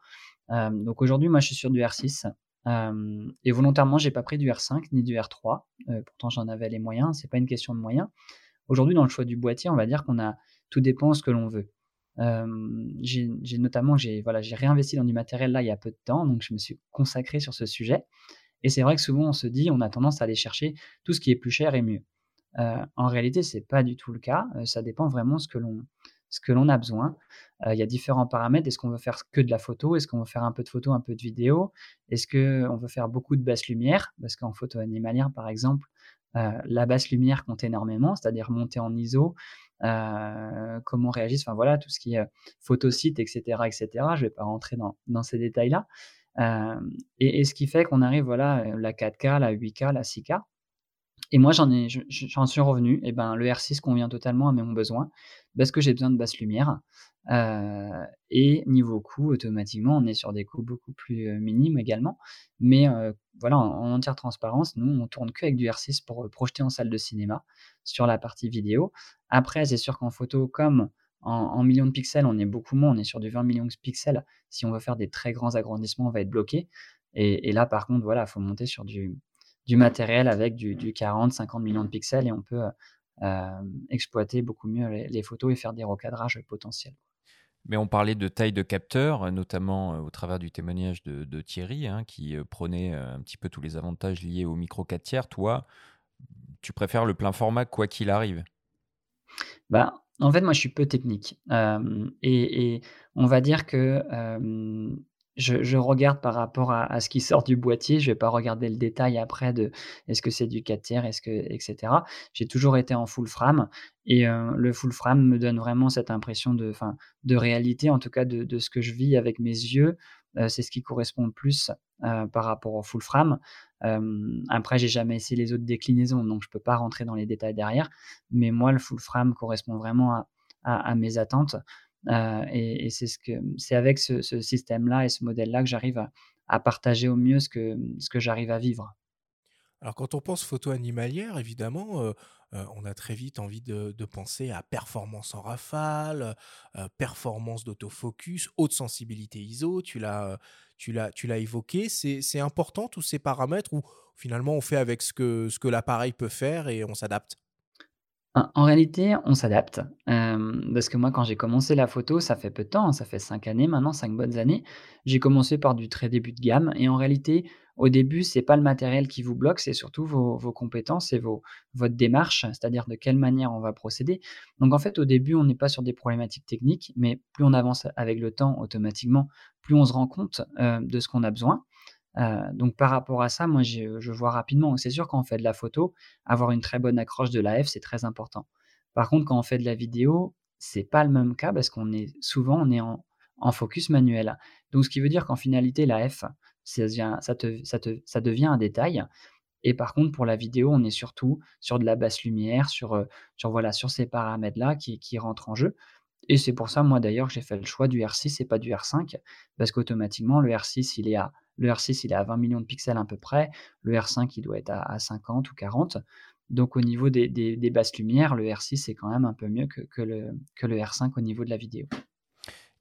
donc aujourd'hui, moi, je suis sur du R6, et volontairement, j'ai pas pris du R5 ni du R3, pourtant j'en avais les moyens, c'est pas une question de moyens. Aujourd'hui, dans le choix du boîtier, on va dire qu'on a tout dépend ce que l'on veut. j'ai notamment j'ai voilà, j'ai réinvesti dans du matériel là il y a peu de temps, donc je me suis consacré sur ce sujet. Et c'est vrai que souvent on se dit, on a tendance à aller chercher tout ce qui est plus cher et mieux. en réalité, c'est pas du tout le cas. ça dépend vraiment ce que l'on ce que l'on a besoin. il y a différents paramètres. Est-ce qu'on veut faire que de la photo? Est-ce qu'on veut faire un peu de photo, un peu de vidéo? Est-ce qu'on veut faire beaucoup de basse lumière? Parce qu'en photo animalière, par exemple, euh, la basse lumière compte énormément, c'est-à-dire monter en ISO, euh, comment réagissent, enfin voilà, tout ce qui est photosite, etc., etc. Je vais pas rentrer dans, ces détails-là. Euh, et, ce qui fait qu'on arrive, voilà, la 4K, la 8K, la 6K. Et moi, j'en suis revenu. Et ben, le R6 convient totalement à mes besoins parce que j'ai besoin de basse lumière. Euh, et niveau coût, automatiquement, on est sur des coûts beaucoup plus minimes également. Mais voilà, en, entière transparence, nous, on tourne que avec du R6 pour projeter en salle de cinéma sur la partie vidéo. Après, c'est sûr qu'en photo, comme en, millions de pixels, on est beaucoup moins, on est sur du 20 millions de pixels. Si on veut faire des très grands agrandissements, on va être bloqué. Et, là, par contre, voilà, il faut monter sur du, du matériel avec du, 40, 50 millions de pixels et on peut exploiter beaucoup mieux les, photos et faire des recadrages potentiels. Mais on parlait de taille de capteur, notamment euh, au travers du témoignage de, Thierry, hein, qui euh, prenait euh, un petit peu tous les avantages liés au micro 4 tiers. Toi, tu préfères le plein format quoi qu'il arrive? Bah, En fait, moi, je suis peu technique. et, on va dire que je, regarde par rapport à, ce qui sort du boîtier. Je vais pas regarder le détail après de est-ce que c'est du 4 tiers, est-ce que, etc. J'ai toujours été en full frame et euh, le full frame me donne vraiment cette impression de, de réalité, en tout cas de, ce que je vis avec mes yeux. Euh, c'est ce qui correspond le plus euh, par rapport au full frame. après, j'ai jamais essayé les autres déclinaisons, donc je peux pas rentrer dans les détails derrière. Mais moi, le full frame correspond vraiment à mes attentes. Euh, et, c'est avec ce, système-là et ce modèle-là que j'arrive à, partager au mieux ce que, j'arrive à vivre. Alors quand on pense photo animalière, évidemment, euh, euh, on a très vite envie de, penser à performance en rafale, performance d'autofocus, haute sensibilité ISO, tu l'as, évoqué. C'est, important tous ces paramètres ou finalement on fait avec ce que l'appareil peut faire et on s'adapte? En réalité, on s'adapte, parce que moi, quand j'ai commencé la photo, ça fait peu de temps, hein, ça fait 5 années maintenant, 5 bonnes années. J'ai commencé par du très début de gamme et en réalité, au début, c'est pas le matériel qui vous bloque, c'est surtout vos compétences et vos votre démarche, c'est-à-dire de quelle manière on va procéder. Donc en fait, au début, on n'est pas sur des problématiques techniques, mais plus on avance avec le temps, automatiquement, plus on se rend compte, de ce qu'on a besoin. Euh, donc par rapport à ça, moi je, vois rapidement. C'est sûr quand on fait de la photo, avoir une très bonne accroche de l'AF, c'est très important. Par contre, quand on fait de la vidéo, c'est pas le même cas parce qu'on est souvent on est en, focus manuel. Donc ce qui veut dire qu'en finalité ça devient, ça, devient un détail. Et par contre, pour la vidéo, on est surtout sur de la basse lumière, sur, sur, voilà, sur ces paramètres-là qui, qui rentrent en jeu. Et c'est pour ça, moi d'ailleurs, j'ai fait le choix du R6 et pas du R5, parce qu'automatiquement, le R6, il est à le R6, il est à 20 millions de pixels à peu près. Le R5, il doit être à, 50 ou 40. Donc au niveau des, basses lumières, le R6 c'est quand même un peu mieux que, le, que le R5 au niveau de la vidéo.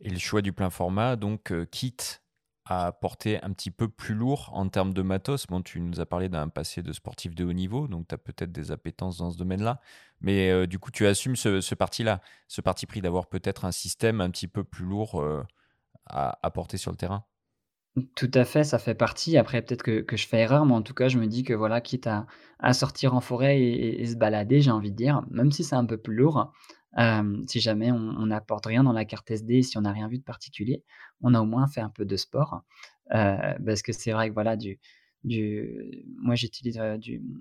Et le choix du plein format, donc euh, quitte à porter un petit peu plus lourd en termes de matos. Bon, tu nous as parlé d'un passé de sportif de haut niveau, donc tu as peut-être des appétences dans ce domaine-là. Mais euh, du coup, tu assumes ce, parti-là, ce parti pris d'avoir peut-être un système un petit peu plus lourd euh, à porter sur le terrain? Tout à fait, ça fait partie. Après, peut-être que, je fais erreur, mais en tout cas, je me dis que voilà, quitte à, à sortir en forêt et, se balader, j'ai envie de dire, même si c'est un peu plus lourd, euh, si jamais on n'apporte rien dans la carte SD, si on n'a rien vu de particulier, on a au moins fait un peu de sport. Euh, parce que c'est vrai que voilà, du, du, moi j'utilise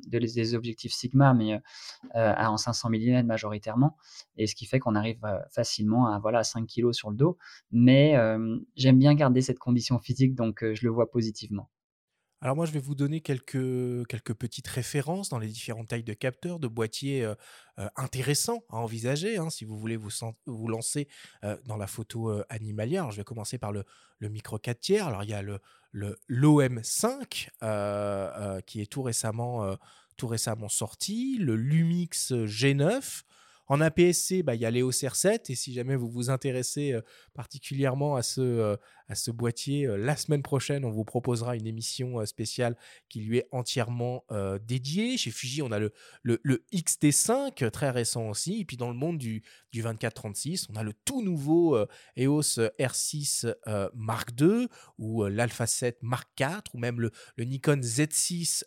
des objectifs Sigma, mais en 500 mm majoritairement, et ce qui fait qu'on arrive facilement à voilà 5 kg sur le dos. Mais j'aime bien garder cette condition physique, donc je le vois positivement. Alors moi, je vais vous donner quelques, quelques petites références dans les différentes tailles de capteurs, de boîtiers intéressants à envisager hein, si vous voulez vous, vous lancer dans la photo animalière. je vais commencer par le, le micro 4 tiers. Alors il y a le l'OM5 qui est tout récemment, tout récemment sorti, le Lumix G9. En APS-C, bah, il y a l'EOS R7 et si jamais vous vous intéressez particulièrement à ce, à ce boîtier. La semaine prochaine, on vous proposera une émission spéciale qui lui est entièrement dédiée. Chez Fuji, on a le, le, XT5, très récent aussi. Et puis dans le monde du, du 24-36, on a le tout nouveau EOS R6 Mark II ou l'Alpha 7 Mark IV ou même le, le Nikon Z6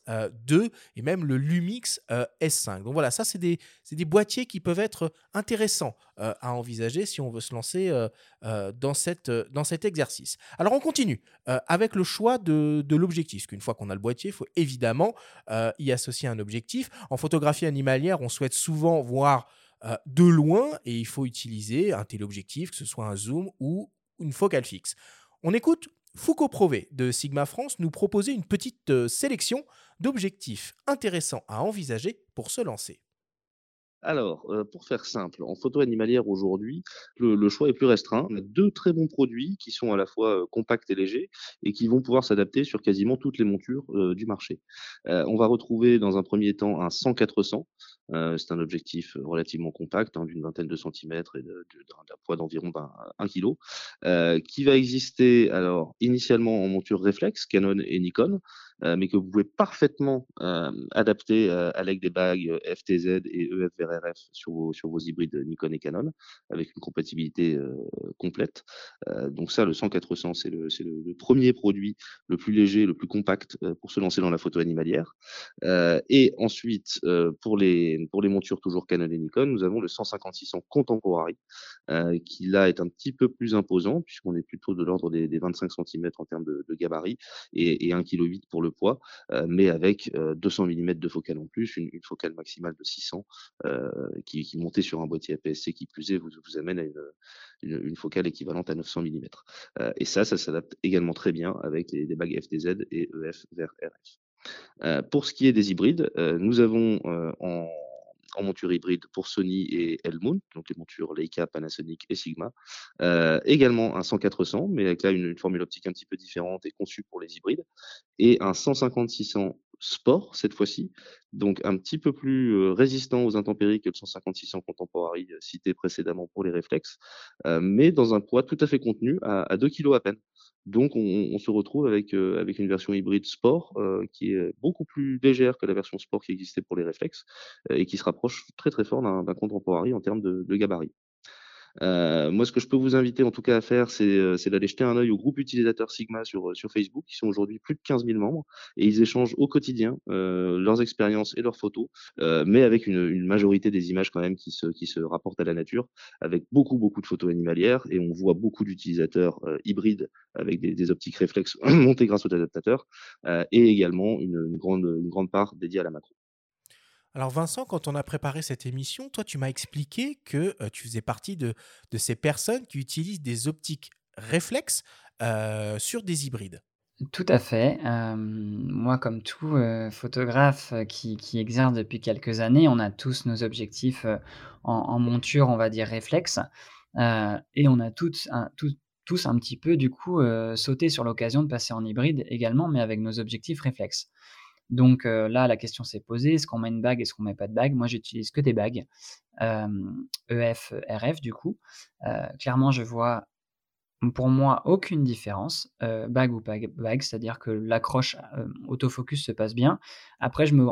II et même le Lumix S5. Donc voilà, ça, c'est des, des boîtiers qui peuvent être intéressants à envisager si on veut se lancer dans, cette, dans cet exercice. Alors on continue euh, avec le choix de, l'objectif, parce qu'une fois qu'on a le boîtier, il faut évidemment euh, y associer un objectif. En photographie animalière, on souhaite souvent voir euh, de loin et il faut utiliser un téléobjectif, que ce soit un zoom ou une focale fixe. On écoute Foucault Prové de Sigma France nous proposer une petite sélection d'objectifs intéressants à envisager pour se lancer. Alors, pour faire simple, en photo animalière aujourd'hui, le, choix est plus restreint. On a deux très bons produits qui sont à la fois compacts et légers et qui vont pouvoir s'adapter sur quasiment toutes les montures du marché. on va retrouver dans un premier temps un 100-400. c'est un objectif relativement compact, hein, d'une vingtaine de centimètres et d'un poids d'environ 1 kg, qui va exister alors initialement en monture réflexe, Canon et Nikon, euh, mais que vous pouvez parfaitement euh, adapter euh, avec des bagues FTZ et EF sur vos, sur vos hybrides Nikon et Canon, avec une compatibilité complète. donc ça, le 100-400, c'est le, le, le, premier produit le plus léger, le plus compact pour se lancer dans la photo animalière. et ensuite, pour, les, pour les montures toujours Canon et Nikon, nous avons le 150-600 Contemporary, qui là est un petit peu plus imposant, puisqu'on est plutôt de l'ordre des, des, 25 cm en termes de, de gabarit, et, et 1,8 kg pour le poids, mais avec 200 euh, mm de focale en plus, une, focale maximale de 600 euh, qui, qui montée sur un boîtier APS-C qui plus est vous, amène à une, une, focale équivalente à 900 mm. et ça, ça s'adapte également très bien avec les, bagues FTZ et EF vers RF. pour ce qui est des hybrides, nous avons en en monture hybride pour Sony et Elmount, donc les montures Leica, Panasonic et Sigma. Euh, également un 100-400, mais avec là une, formule optique un petit peu différente et conçue pour les hybrides. Et un 150-600 Sport cette fois-ci, donc un petit peu plus euh, résistant aux intempéries que le 150-600 Contemporary euh, cité précédemment pour les réflexes, mais dans un poids tout à fait contenu à, à 2 kg à peine. Donc, on, se retrouve avec, euh, avec une version hybride sport euh, qui est beaucoup plus légère que la version sport qui existait pour les réflexes euh, et qui se rapproche très très fort d'un contemporary en termes de, de gabarit. Euh, moi, ce que je peux vous inviter en tout cas à faire, c'est euh, d'aller jeter un œil au groupe utilisateur Sigma sur, euh, sur Facebook, qui sont aujourd'hui plus de 15 000 membres, et ils échangent au quotidien euh, leurs expériences et leurs photos, euh, mais avec une, une, majorité des images quand même qui se, qui se rapportent à la nature, avec beaucoup, beaucoup de photos animalières, et on voit beaucoup d'utilisateurs hybrides avec des, des, optiques réflexes montées grâce aux adaptateurs, et également une, une, grande, une grande part dédiée à la macro. Alors Vincent, quand on a préparé cette émission, toi tu m'as expliqué que euh, tu faisais partie de, ces personnes qui utilisent des optiques réflexes euh, sur des hybrides. Tout à fait. Moi, comme tout, heu, photographe, qui exerce depuis quelques années, on a tous nos objectifs, en monture, on va dire réflexe, et on a tous un petit peu, du coup, sauté sur l'occasion de passer en hybride également, mais avec nos objectifs réflexes. Donc heu, là, la question s'est posée, est-ce qu'on met une bague, est-ce qu'on met pas de bague? Moi, j'utilise que des bagues, EF, RF du coup. Heu, clairement, je vois pour moi, aucune différence, heu, bague ou pas bague, c'est-à-dire que l'accroche, autofocus se passe bien. Après, je me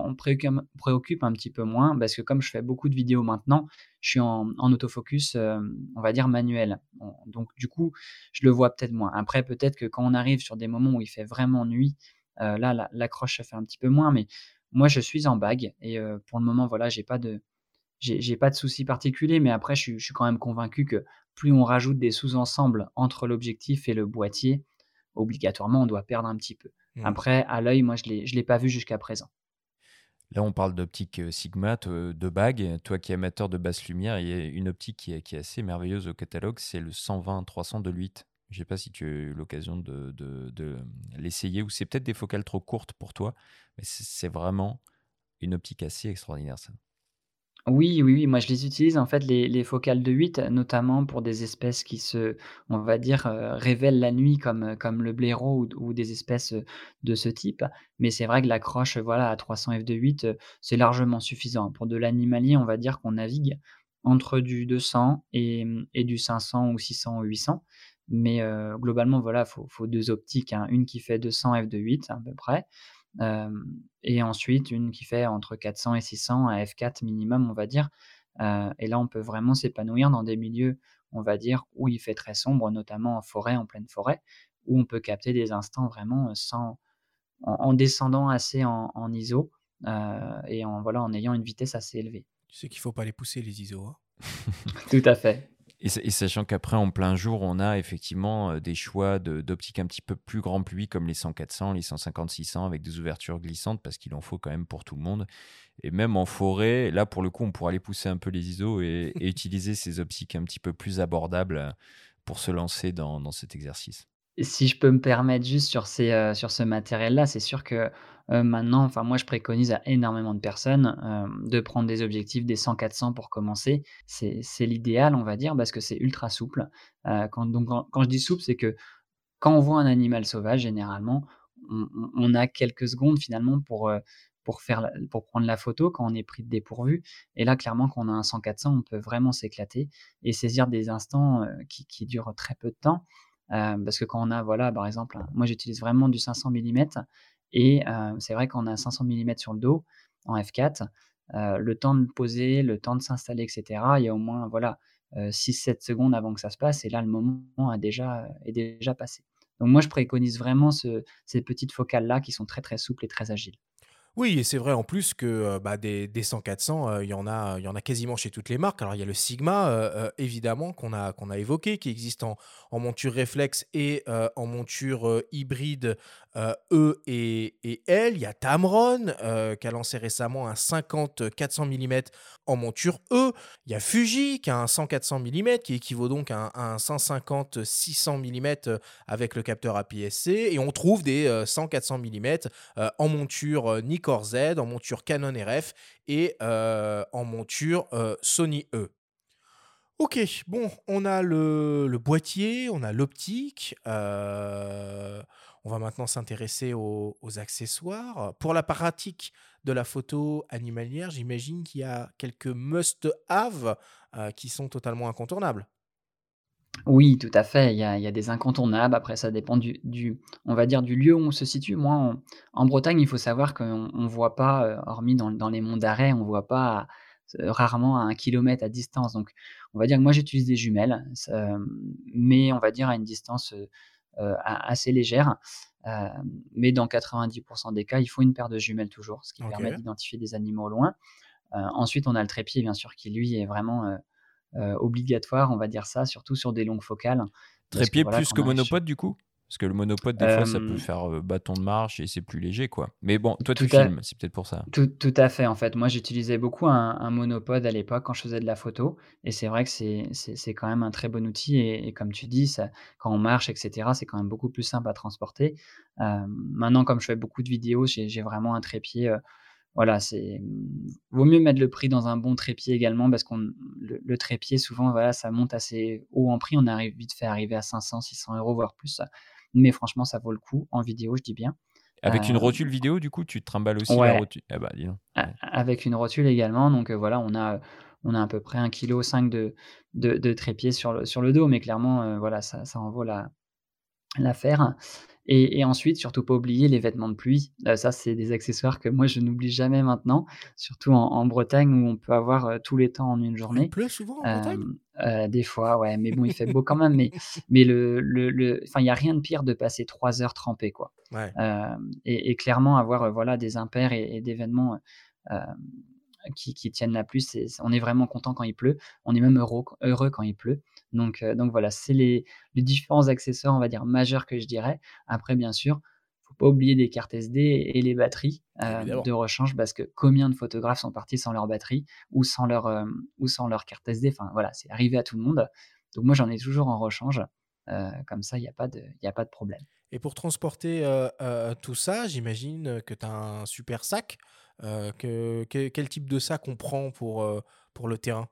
préoccupe un petit peu moins parce que comme je fais beaucoup de vidéos maintenant, je suis en autofocus, on va dire manuel. On donc du coup, je le vois peut-être moins. Après, peut-être que quand on arrive sur des moments où il fait vraiment nuit, heu, là, la l'accroche se fait un petit peu moins, mais moi, je suis en bague et heu, pour le moment, voilà, j'ai pas de j'ai pas de souci particulier, mais après, je suis je suis quand même convaincu que plus on rajoute des sous-ensembles entre l'objectif et le boîtier, obligatoirement, on doit perdre un petit peu. Mmh. Après, à l'œil, moi, je l'ai je l'ai pas vu jusqu'à présent. Là, on parle d'optique euh, Sigma, de bague. Toi qui es amateur de basse lumière, il y a une optique qui est, qui est assez merveilleuse au catalogue, c'est le 120-300 de 8. Je ne sais pas si tu as eu l'occasion de, de l'essayer ou c'est peut-être des focales trop courtes pour toi, mais c'est vraiment une optique assez extraordinaire, ça. Oui, oui, moi je les utilise en fait les les focales de 8, notamment pour des espèces qui se on va dire, heu, révèlent la nuit comme, comme le blaireau ou des espèces, de ce type. Mais c'est vrai que l'accroche, voilà à 300 f de 8, heu, c'est largement suffisant. Pour de l'animalier, on va dire qu'on navigue entre du 200 et mmh et du 500 ou 600 ou 800. Mais, heu, globalement voilà, faut faut 2 optiques, hein, une qui fait 200 f de 8 à peu près Hem et ensuite une qui fait entre 400 et 600 à f4 minimum, on va dire. Heu et là, on peut vraiment s'épanouir dans des milieux, on va dire, où il fait très sombre, notamment en forêt, en pleine forêt, où on peut capter des instants vraiment, sans en en descendant assez en en ISO, et en voilà, en ayant une vitesse assez élevée. Tu sais qu'il faut pas les pousser, les ISO. hein. Tout à fait. Et, sa- et sachant qu'après, en plein jour, on a effectivement euh, des choix de- d'optiques un petit peu plus grand public, comme les 100-400, les 150-600, avec des ouvertures glissantes, parce qu'il en faut quand même pour tout le monde. Et même en forêt, là, pour le coup, on pourra aller pousser un peu les ISO et, et utiliser ces optiques un petit peu plus abordables euh, pour se lancer dans, dans cet exercice. Si je peux me permettre juste sur ces, heu, sur ce matériel-là, c'est sûr que, heu, maintenant, enfin moi je préconise à énormément de personnes, hem, de prendre des objectifs des 100-400 pour commencer. C'est l'idéal, on va dire, parce que c'est ultra souple. Quand donc quand je dis souple, c'est que quand on voit un animal sauvage, généralement, on on a quelques secondes finalement pour, pour faire pour prendre la photo quand on est pris de dépourvu et là, clairement, quand on a un 100-400, on peut vraiment s'éclater et saisir des instants, qui qui durent très peu de temps. Heu, parce que quand on a, voilà, par exemple, moi j'utilise vraiment du 500 millimètres et heu, c'est vrai qu'on a 500 millimètres sur le dos en f4, heu, le temps de poser, le temps de s'installer et cetera, il y a au moins, voilà, heu, 6-7 secondes avant que ça se passe et là, le moment a déjà, est déjà passé. Donc moi, je préconise vraiment ce ces petites focales-là qui sont très, très souples et très agiles. Oui, et c'est vrai en plus que euh, bah, des, des 100-400, euh, il y en a, il y en a quasiment chez toutes les marques. Alors il y a le Sigma, euh, évidemment, qu'on a, a évoqué, qui existe en, monture réflexe et en monture hybride E et, L. Il y a Tamron, qui a lancé récemment un 50-400 mm en monture E. Il y a Fuji, qui a un 100-400 mm, qui équivaut donc à un, un 150-600 mm avec le capteur APS-C. Et on trouve des euh, 100-400 mm en monture euh, Z, en monture Canon RF et euh, en monture euh, Sony E. Ok, bon, on a le, boîtier, on a l'optique. euh, on va maintenant s'intéresser aux, accessoires. Pour la pratique de la photo animalière, j'imagine qu'il y a quelques must-have qui sont totalement incontournables. Oui, tout à fait, il y a il y a des incontournables. Après, ça dépend du du on va dire, du lieu où on se situe. Moi, en en Bretagne, il faut savoir qu'on on voit pas, heu, hormis dans dans les monts d'Arrée, on voit pas à rarement à 1 kilomètre à distance. Donc, on va dire que moi, j'utilise des jumelles, hem, mais on va dire à une distance, assez légère. Mais dans 90% des cas, il faut une paire de jumelles toujours, ce qui permet d'identifier des animaux au loin. Ensuite, on a le trépied, bien sûr, qui lui est vraiment, obligatoire, on va dire ça, surtout sur des longues focales. Trépied voilà, plus que monopode, du coup? Parce que le monopode, des fois, ça peut faire bâton de marche et c'est plus léger, quoi. Mais bon, toi, tu filmes, c'est peut-être pour ça. Tout, tout, à fait, en fait. Moi, j'utilisais beaucoup un, monopode à l'époque quand je faisais de la photo. Et c'est vrai que c'est quand même un très bon outil. Et, comme tu dis, ça, quand on marche, etc., c'est quand même beaucoup plus simple à transporter. maintenant, comme je fais beaucoup de vidéos, j'ai vraiment un trépied. Voilà, c'est vaut mieux mettre le prix dans un bon trépied également parce qu'on le, trépied souvent voilà ça monte assez haut en prix, on arrive vite fait arriver à 500, 600 euros voire plus. Mais franchement, ça vaut le coup en vidéo, je dis bien. Avec une euh, rotule vidéo, du coup, tu te trimbales aussi la rotule? Eh Avec une rotule également. Donc euh, voilà, on a, on a à peu près 1,5 kg de, de, de trépied sur le, sur le dos, mais clairement, euh, voilà, ça, ça en vaut l'affaire. Et, ensuite, surtout pas oublier les vêtements de pluie. Euh, ça, c'est des accessoires que moi, je n'oublie jamais maintenant, surtout en, Bretagne où on peut avoir euh, tous les temps en une journée. Il pleut souvent en Bretagne? euh, Des fois, ouais, mais bon, il fait beau quand même. Mais, mais le, le, il n'y a rien de pire de passer trois heures trempé, quoi. Et, clairement, avoir voilà, des impairs et, et des vêtements qui, tiennent la pluie. on est vraiment content quand il pleut. On est même heureux, heureux quand il pleut. Donc, euh, donc voilà, c'est les, différents accessoires, on va dire, majeurs que je dirais. Après, bien sûr, faut pas oublier des cartes SD et les batteries euh, de rechange parce que combien de photographes sont partis sans leur batterie ou sans leur, euh, ou sans leur carte SD. Enfin voilà, c'est arrivé à tout le monde. Donc moi, j'en ai toujours en rechange. comme ça, il n'y a, pas de, a pas de problème. Et pour transporter tout ça, j'imagine que tu as un super sac. Que, quel type de sac on prend pour, pour le terrain?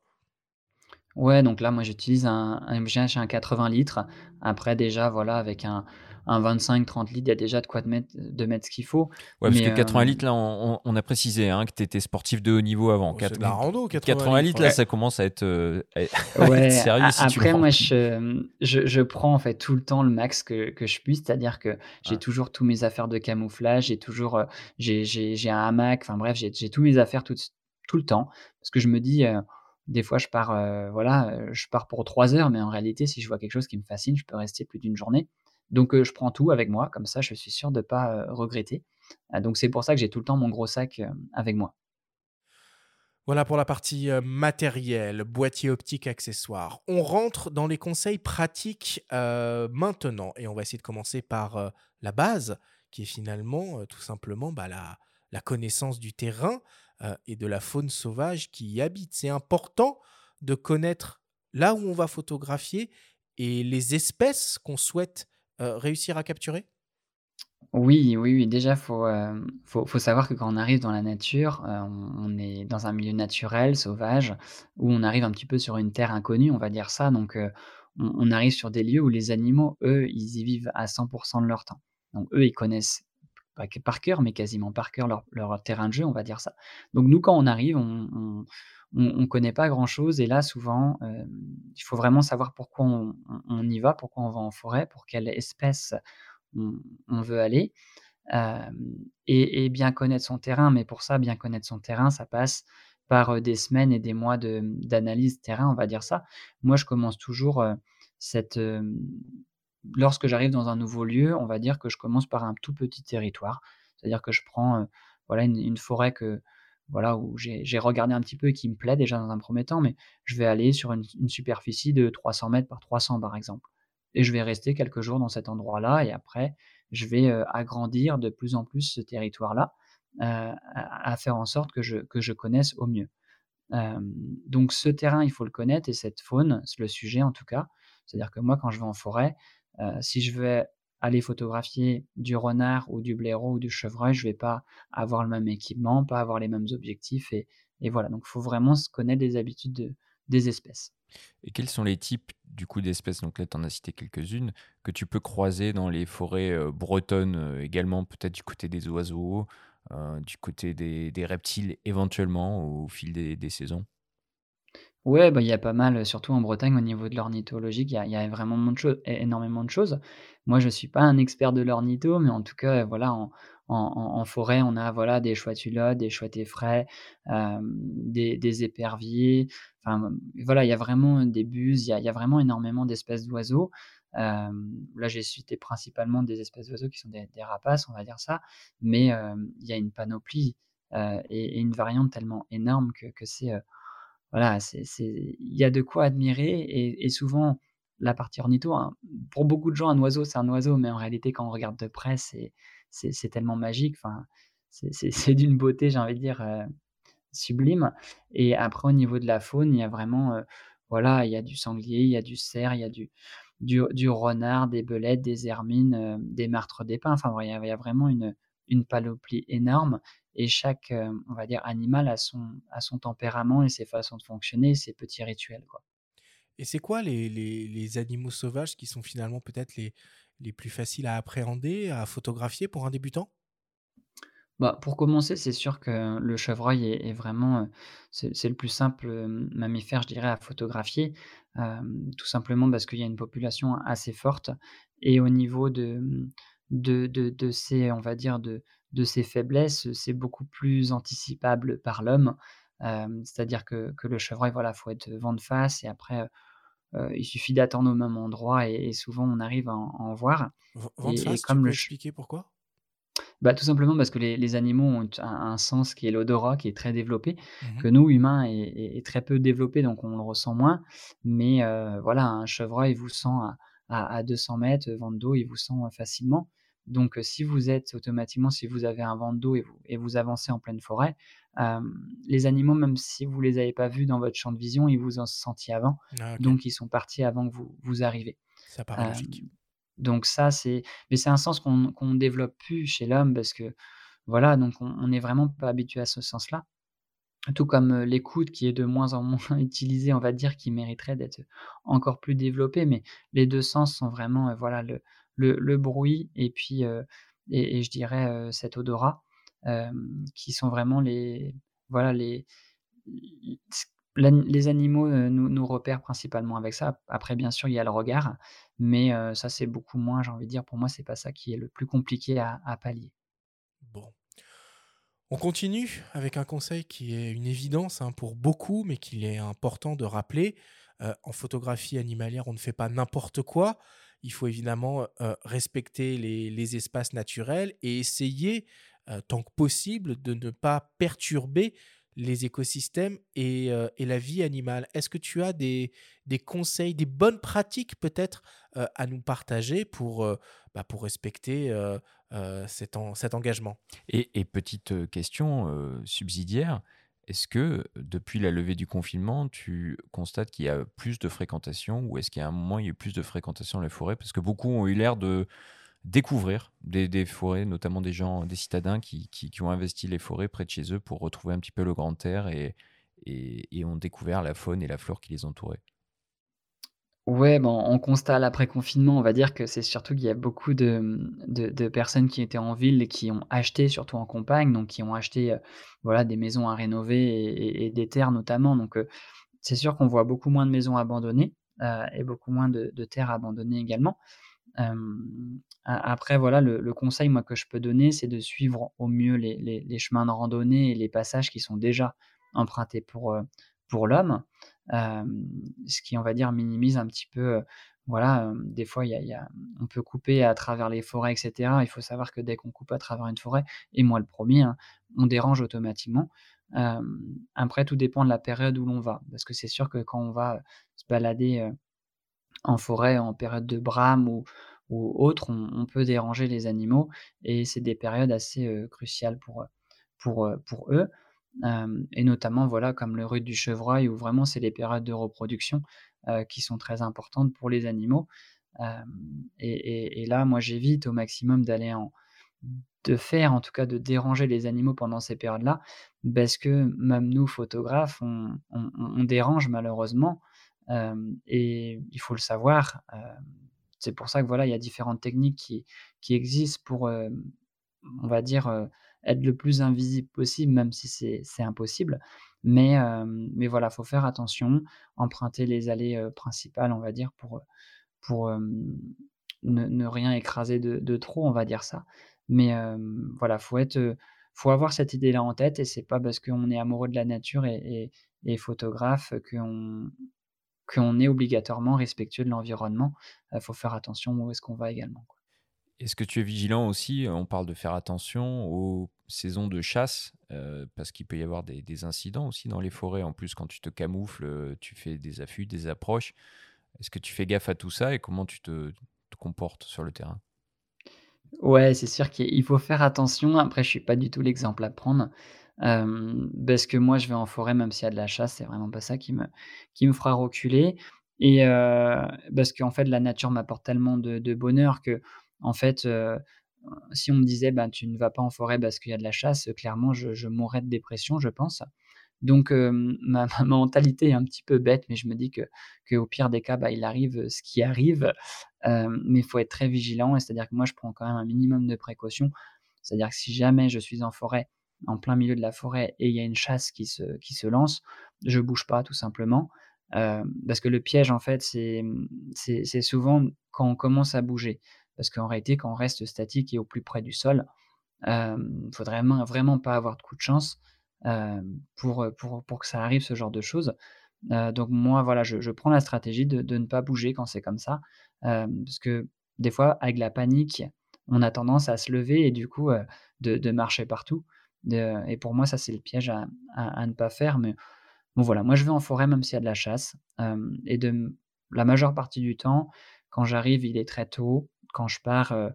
Ouais, donc là, moi, j'utilise un, un, un 80 litres. Après, déjà, voilà, avec un, un 25-30 litres, il y a déjà de quoi de mettre, de mettre ce qu'il faut. Ouais, parce que 80 euh, litres, là, on, a précisé hein, que tu étais sportif de haut niveau avant. Oh, c'est la rando, 80, litres, là, ça commence à être, euh, sérieux. Si après, moi, je, je, prends en fait tout le temps le max que, que je puisse, c'est-à-dire que j'ai toujours tous mes affaires de camouflage, j'ai toujours, euh, j'ai un hamac, enfin bref, j'ai tous mes affaires tout, tout le temps, parce que je me dis des fois, je pars, euh, voilà, euh, je pars pour trois heures, mais en réalité, si je vois quelque chose qui me fascine, je peux rester plus d'une journée. Donc, euh, je prends tout avec moi, comme ça, je suis sûr de ne pas regretter. donc, c'est pour ça que j'ai tout le temps mon gros sac avec moi. Voilà pour la partie matérielle, boîtier optique, accessoires. On rentre dans les conseils pratiques maintenant et on va essayer de commencer par la base, qui est finalement tout simplement bah, la, la connaissance du terrain. Euh, et de la faune sauvage qui y habite. C'est important de connaître là où on va photographier et les espèces qu'on souhaite euh, réussir à capturer oui, oui, oui. Déjà, faut, euh, faut, savoir que quand on arrive dans la nature, on, est dans un milieu naturel, sauvage, où on arrive un petit peu sur une terre inconnue, on va dire ça. Donc, on, on, arrive sur des lieux où les animaux, eux, ils y vivent à 100% de leur temps. Donc, eux, ils connaissent pas par cœur, mais quasiment par cœur leur, terrain de jeu, on va dire ça. Donc nous, quand on arrive, on ne connaît pas grand-chose, et là, souvent, euh, il faut vraiment savoir pourquoi on, y va, pourquoi on va en forêt, pour quelle espèce on, veut aller, euh, et, bien connaître son terrain. Mais pour ça, bien connaître son terrain, ça passe par euh, des semaines et des mois d'analyse terrain, on va dire ça. Moi, je commence toujours cette lorsque j'arrive dans un nouveau lieu, on va dire que je commence par un tout petit territoire. C'est-à-dire que je prends euh, voilà, une, forêt que, voilà, où j'ai regardé un petit peu et qui me plaît déjà dans un premier temps, mais je vais aller sur une, superficie de 300 mètres par 300 par exemple. Et je vais rester quelques jours dans cet endroit-là et après, je vais euh, agrandir de plus en plus ce territoire-là euh, à, faire en sorte que je, que je connaisse au mieux. donc ce terrain, il faut le connaître et cette faune, le sujet en tout cas. C'est-à-dire que moi, quand je vais en forêt, euh, si je vais aller photographier du renard ou du blaireau ou du chevreuil, je ne vais pas avoir le même équipement, pas avoir les mêmes objectifs. Et, voilà, donc il faut vraiment se connaître des habitudes des espèces. Et quels sont les types du coup d'espèces? Donc là, tu en as cité quelques-unes que tu peux croiser dans les forêts euh, bretonnes euh, également, peut-être du côté des oiseaux, du côté des, reptiles éventuellement au fil des saisons? Ouais, bah, il y a pas mal, surtout en Bretagne, au niveau de l'ornithologie, il y a vraiment de choses énormément de choses. Moi, je suis pas un expert de l'ornitho, mais en tout cas, voilà, en forêt, on a, voilà, des chouettes-hulottes, des chouettes effraies, des des éperviers, enfin, voilà, il y a vraiment des buses, il y a vraiment énormément d'espèces d'oiseaux. là, j'ai cité principalement des espèces d'oiseaux qui sont des rapaces, on va dire ça, mais il y a une panoplie, et une variante tellement énorme que c'est, voilà, il y a de quoi admirer et, souvent, la partie ornitho. Hein. Pour beaucoup de gens, un oiseau, c'est un oiseau, mais en réalité, quand on regarde de près, c'est, tellement magique. Enfin, c'est, d'une beauté, j'ai envie de dire, euh, sublime. Et après, au niveau de la faune, il y a vraiment, euh, voilà, il y a du sanglier, il y a du cerf, il y a du, du, renard, des belettes, des hermines, euh, des martres d'épins. Enfin, il y, a, il y a vraiment une, une panoplie énorme et chaque, on va dire, animal a son, a son tempérament et ses façons de fonctionner, ses petits rituels. Quoi. Et c'est quoi les, les, animaux sauvages qui sont finalement peut-être les, les plus faciles à appréhender, à photographier pour un débutant? Bah, pour commencer, c'est sûr que le chevreuil est, vraiment, c'est le plus simple mammifère, je dirais, à photographier, tout simplement parce qu'il y a une population assez forte. Et au niveau de, de, de, de ces, on va dire, de, de ses faiblesses, c'est beaucoup plus anticipable par l'homme. C'est-à-dire que, que, le chevreuil, voilà, faut être vent de face et après, il suffit d'attendre au même endroit et, souvent on arrive à en, voir. Vent de face, comme tu peux expliquer pourquoi? Bah, tout simplement parce que les, les animaux ont un, sens qui est l'odorat, qui est très développé, mmh que nous, humains, est, très peu développé, donc on le ressent moins. Mais voilà, un chevreuil vous sent à, à, 200 mètres, vent d'eau, il vous sent facilement. Donc, si vous êtes automatiquement, si vous avez un vent d'eau et vous, et vous avancez en pleine forêt, les animaux, même si vous les avez pas vus dans votre champ de vision, ils vous ont senti avant. Ah, donc, ils sont partis avant que vous, vous arriviez. Ça paraît logique. Donc ça, c'est, mais c'est un sens qu'on ne développe plus chez l'homme parce que, voilà, donc on n'est vraiment pas habitué à ce sens-là. Tout comme l'écoute qui est de moins en moins utilisée, on va dire, qui mériterait d'être encore plus développée, mais les deux sens sont vraiment, voilà, le, le, bruit et puis, et, je dirais, cet odorat, qui sont vraiment les, voilà, les, les animaux nous, nous, repèrent principalement avec ça. Après, bien sûr, il y a le regard, mais ça, c'est beaucoup moins, j'ai envie de dire, pour moi, c'est pas ça qui est le plus compliqué à, pallier. Bon. On continue avec un conseil qui est une évidence hein, pour beaucoup, mais qu'il est important de rappeler. en photographie animalière, on ne fait pas n'importe quoi. Il faut évidemment respecter les, espaces naturels et essayer, tant que possible, de ne pas perturber les écosystèmes et, la vie animale. Est-ce que tu as des, conseils, des bonnes pratiques peut-être à nous partager pour, bah, pour respecter cet, engagement? Et, petite question subsidiaire, est-ce que depuis la levée du confinement, tu constates qu'il y a plus de fréquentation ou est-ce qu'il y a un moment il y a eu plus de fréquentation dans les forêts? Parce que beaucoup ont eu l'air de découvrir des, forêts, notamment des gens, des citadins qui, ont investi les forêts près de chez eux pour retrouver un petit peu le grand air et, et, ont découvert la faune et la flore qui les entourait. Ouais, bon, on constate l'après-confinement, on va dire que c'est surtout qu'il y a beaucoup de, de, personnes qui étaient en ville et qui ont acheté, surtout en campagne, donc qui ont acheté euh, voilà, des maisons à rénover et, des terres notamment. Donc euh, c'est sûr qu'on voit beaucoup moins de maisons abandonnées euh, et beaucoup moins de, terres abandonnées également après, voilà, le, conseil moi, que je peux donner, c'est de suivre au mieux les, chemins de randonnée et les passages qui sont déjà empruntés pour, pour l'homme, ce qui, on va dire, minimise un petit peu. voilà, des fois, y a, on peut couper à travers les forêts, etc. Il faut savoir que dès qu'on coupe à travers une forêt, et moi le premier, hein, on dérange automatiquement. après, tout dépend de la période où l'on va, parce que c'est sûr que quand on va se balader en forêt en période de brame ou, ou autre, on, peut déranger les animaux et c'est des périodes assez cruciales pour, pour, pour eux. Et notamment, voilà, comme le rude du chevreuil, où vraiment c'est les périodes de reproduction qui sont très importantes pour les animaux. Et, là, moi, j'évite au maximum d'aller en de faire, en tout cas de déranger les animaux pendant ces périodes-là, parce que même nous, photographes, on, on dérange malheureusement et il faut le savoir. c'est pour ça que voilà, il y a différentes techniques qui, qui existent pour, on va dire, être le plus invisible possible, même si c'est impossible. Mais, mais voilà, faut faire attention, emprunter les allées principales, on va dire, pour, pour ne, rien écraser de, trop, on va dire ça. Mais voilà, faut faut avoir cette idée-là en tête, et c'est pas parce qu'on est amoureux de la nature et, et photographe qu'on qu'on est obligatoirement respectueux de l'environnement. Il faut faire attention où est-ce qu'on va également. Est-ce que tu es vigilant aussi On parle de faire attention aux saisons de chasse, parce qu'il peut y avoir des, incidents aussi dans les forêts. En plus, quand tu te camoufles, tu fais des affûts, des approches. Est-ce que tu fais gaffe à tout ça et comment tu te, te comportes sur le terrain? Ouais, c'est sûr qu'il faut faire attention. Après, je suis pas du tout l'exemple à prendre. Parce que moi, je vais en forêt, même s'il y a de la chasse, c'est vraiment pas ça qui me qui me fera reculer et parce qu'en fait, la nature m'apporte tellement de bonheur qu'en fait, si on me disait: «Ben, tu ne vas pas en forêt parce qu'il y a de la chasse», clairement, je mourrais de dépression, je pense. Donc ma mentalité est un petit peu bête, mais je me dis que qu'au pire des cas, bah, il arrive, ce qui arrive, mais il faut être très vigilant c'est-à-dire que moi, je prends quand même un minimum de précautions. C'est-à-dire que si jamais je suis en forêt en plein milieu de la forêt et il y a une chasse qui se qui se lance, je bouge pas tout simplement, parce que le piège en fait c'est souvent quand on commence à bouger. Parce qu'en réalité quand on reste statique et au plus près du sol, hem, faudrait vraiment vraiment pas avoir de coup de chance, hem, pour, pour pour que ça arrive ce genre de choses. Heu, donc moi voilà, je prends la stratégie de de ne pas bouger quand c'est comme ça, parce que des fois avec la panique, on a tendance à se lever et du coup, de marcher partout. Et pour moi, ça, c'est le piège à à ne pas faire, mais bon, voilà, moi, je vais en forêt même s'il y a de la chasse, et de la majeure partie du temps, quand j'arrive, il est très tôt. Quand je pars, heu,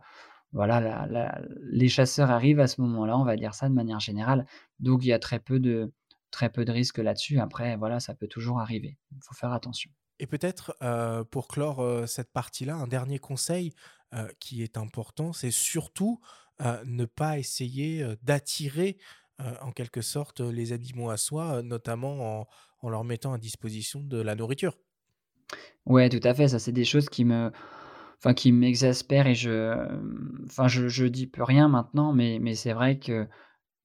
voilà, la la les chasseurs arrivent à ce moment-là, on va dire ça de manière générale, donc il y a très peu de très peu de risques là-dessus. Après, voilà, ça peut toujours arriver. Il faut faire attention. Et peut-être, heu, pour clore, heu, cette partie-là, un dernier conseil, qui est important, c'est surtout, ne pas essayer, d'attirer, en quelque sorte, les animaux à soi, notamment en en leur mettant à disposition de la nourriture. Ouais, tout à fait, ça, c'est des choses qui me enfin, qui m'exaspèrent et je, enfin, je dis plus rien maintenant, mais mais c'est vrai que